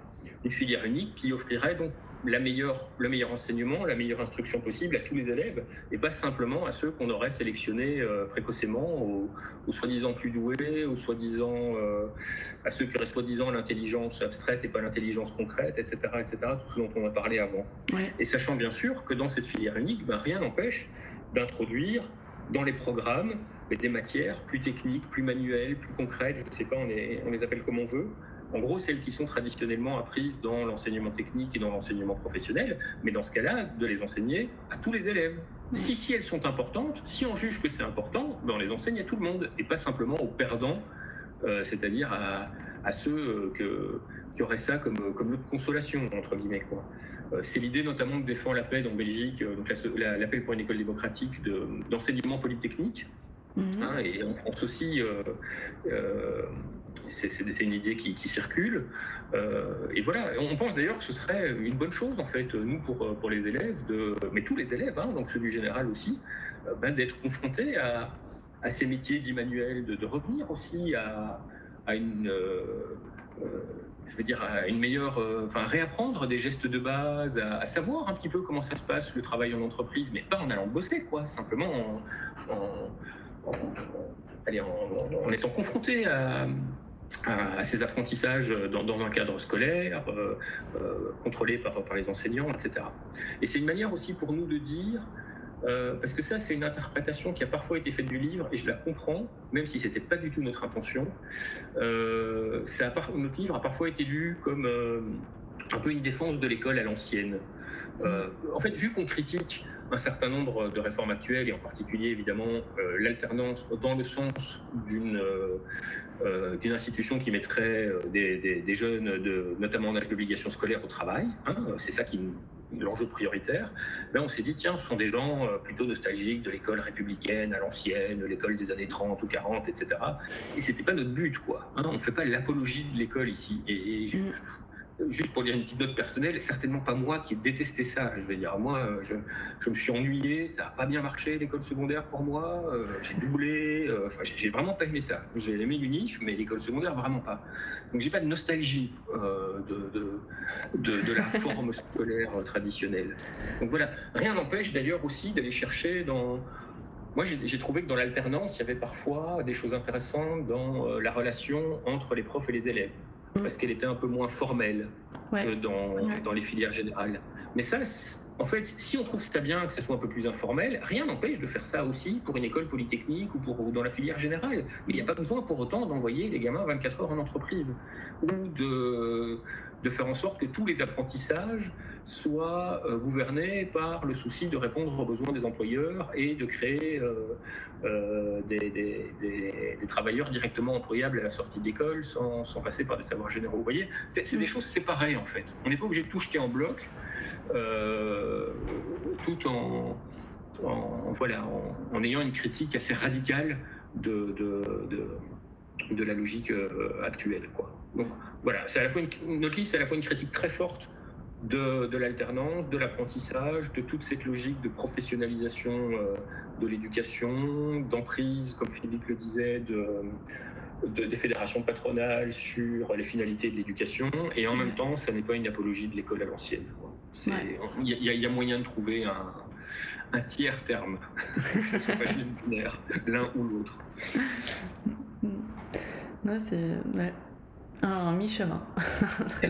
S2: Une filière unique qui offrirait donc la meilleure, le meilleur enseignement, la meilleure instruction possible à tous les élèves, et pas simplement à ceux qu'on aurait sélectionnés euh, précocement, aux, soi-disant plus doués, aux soi-disant, euh, à ceux qui auraient soi-disant l'intelligence abstraite et pas l'intelligence concrète, etc., etc., tout ce dont on a parlé avant. Et sachant bien sûr que dans cette filière unique, ben, rien n'empêche d'introduire dans les programmes des matières plus techniques, plus manuelles, plus concrètes, je ne sais pas, on, on les appelle comme on veut, en gros celles qui sont traditionnellement apprises dans l'enseignement technique et dans l'enseignement professionnel, mais dans ce cas-là, de les enseigner à tous les élèves. Si, si elles sont importantes, si on juge que c'est important, ben on les enseigne à tout le monde et pas simplement aux perdants, euh, c'est-à-dire à, ceux euh, que, qui auraient ça comme, comme notre consolation, entre guillemets. Quoi. Euh, c'est l'idée notamment que défend l'appel en Belgique, donc l'appel pour une école démocratique d'enseignement polytechnique. Mhm. Hein, et en France aussi, c'est une idée qui, circule. Euh, et voilà, on pense d'ailleurs que ce serait une bonne chose, en fait, nous, pour, pour les élèves, de, mais tous les élèves, hein, donc ceux du général aussi, euh, ben, d'être confrontés à, à, ces métiers dits manuels, de, revenir aussi à, à une. Euh, je veux dire, à une meilleure, enfin, réapprendre des gestes de base, à, savoir un petit peu comment ça se passe le travail en entreprise, mais pas en allant bosser, quoi, simplement en, en étant confronté à, à, ces apprentissages dans, un cadre scolaire, euh, euh, contrôlé par, par, les enseignants, etc. Et c'est une manière aussi pour nous de dire, euh, parce que ça c'est une interprétation qui a parfois été faite du livre, et je la comprends, même si ce n'était pas du tout notre intention, notre livre a parfois été lu comme un peu une défense de l'école à l'ancienne. en fait, vu qu'on critique un certain nombre de réformes actuelles, et en particulier évidemment l'alternance dans le sens d'une d'une institution qui mettrait des, jeunes, de, notamment en âge d'obligation scolaire, au travail. Hein, c'est ça qui l'enjeu prioritaire, ben on s'est dit, tiens, ce sont des gens euh, plutôt nostalgiques de l'école républicaine à l'ancienne, l'école des années 30 ou 40, etc. Et c'était pas notre but, quoi. Hein. on ne fait pas l'apologie de l'école ici. Et, mm juste pour dire une petite note personnelle, certainement pas moi qui détestais ça. Je vais dire, moi, je, je me suis ennuyé, ça n'a pas bien marché l'école secondaire pour moi, euh, j'ai doublé, euh, enfin, j'ai vraiment pas aimé ça. J'ai aimé l'UNIF, mais l'école secondaire, vraiment pas. Donc j'ai pas de nostalgie euh, de, de, de, la (laughs) forme scolaire traditionnelle. Donc voilà, rien n'empêche d'ailleurs aussi d'aller chercher dans. Moi, j'ai trouvé que dans l'alternance, il y avait parfois des choses intéressantes dans la relation entre les profs et les élèves. Mm. parce qu'elle était un peu moins formelle que dans, dans, les filières générales. Mais ça, en fait, si on trouve ça bien que ce soit un peu plus informel, rien n'empêche de faire ça aussi pour une école polytechnique ou pour dans la filière générale. Il n'y a pas besoin pour autant d'envoyer les gamins 24 heures en entreprise ou de, de faire en sorte que tous les apprentissages soient euh, gouvernés par le souci de répondre aux besoins des employeurs et de créer euh, euh, des, des, des, travailleurs directement employables à la sortie d'école sans, sans, passer par des savoirs généraux. Vous voyez, c'est des mm. choses séparées en fait. On n'est pas obligé de tout jeter en bloc, tout en, en voilà, en, ayant une critique assez radicale de, de, de, de la logique actuelle. Quoi. Donc voilà, c'est à la fois une, notre livre, c'est à la fois une critique très forte de, de l'alternance, de l'apprentissage, de toute cette logique de professionnalisation euh, de l'éducation, d'emprise, comme Philippe le disait, de, des fédérations patronales sur les finalités de l'éducation, et en même temps, ça n'est pas une apologie de l'école à l'ancienne. Il y, a moyen de trouver un, un tiers terme, (laughs) l'un ou l'autre.
S1: c'est un mi-chemin. (laughs)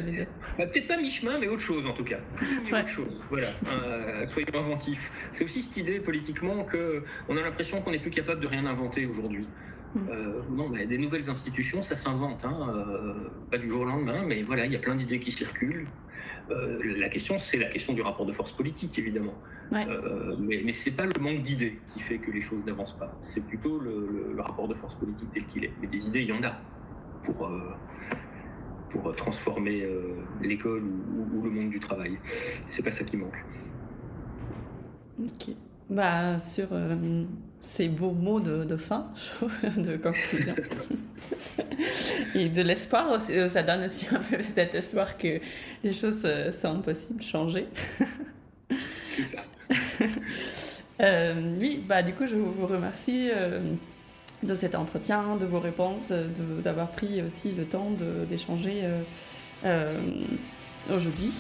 S2: Bah, peut-être pas mi-chemin, mais autre chose en tout cas. Autre chose. Voilà. Euh, soyons inventifs. C'est aussi cette idée politiquement qu'on a l'impression qu'on n'est plus capable de rien inventer aujourd'hui. Mm. Euh, non, mais des nouvelles institutions, ça s'invente, hein, euh, pas du jour au lendemain, mais voilà, il y a plein d'idées qui circulent. la question, c'est la question du rapport de force politique, évidemment. mais, mais ce n'est pas le manque d'idées qui fait que les choses n'avancent pas. C'est plutôt le, le, rapport de force politique tel qu'il est. Mais des idées, il y en a pour, pour transformer euh, l'école ou, le monde du travail. C'est pas ça qui manque.
S1: Ok. Bah, sur euh, ces beaux mots de, fin, (laughs) de conclusion. (laughs) Et de l'espoir, euh, ça donne aussi un peu (laughs) cet espoir que les choses sont possibles, de changer. C'est ça. oui, bah, du coup, je vous remercie de cet entretien, de vos réponses, d'avoir pris aussi le temps d'échanger euh, euh, aujourd'hui.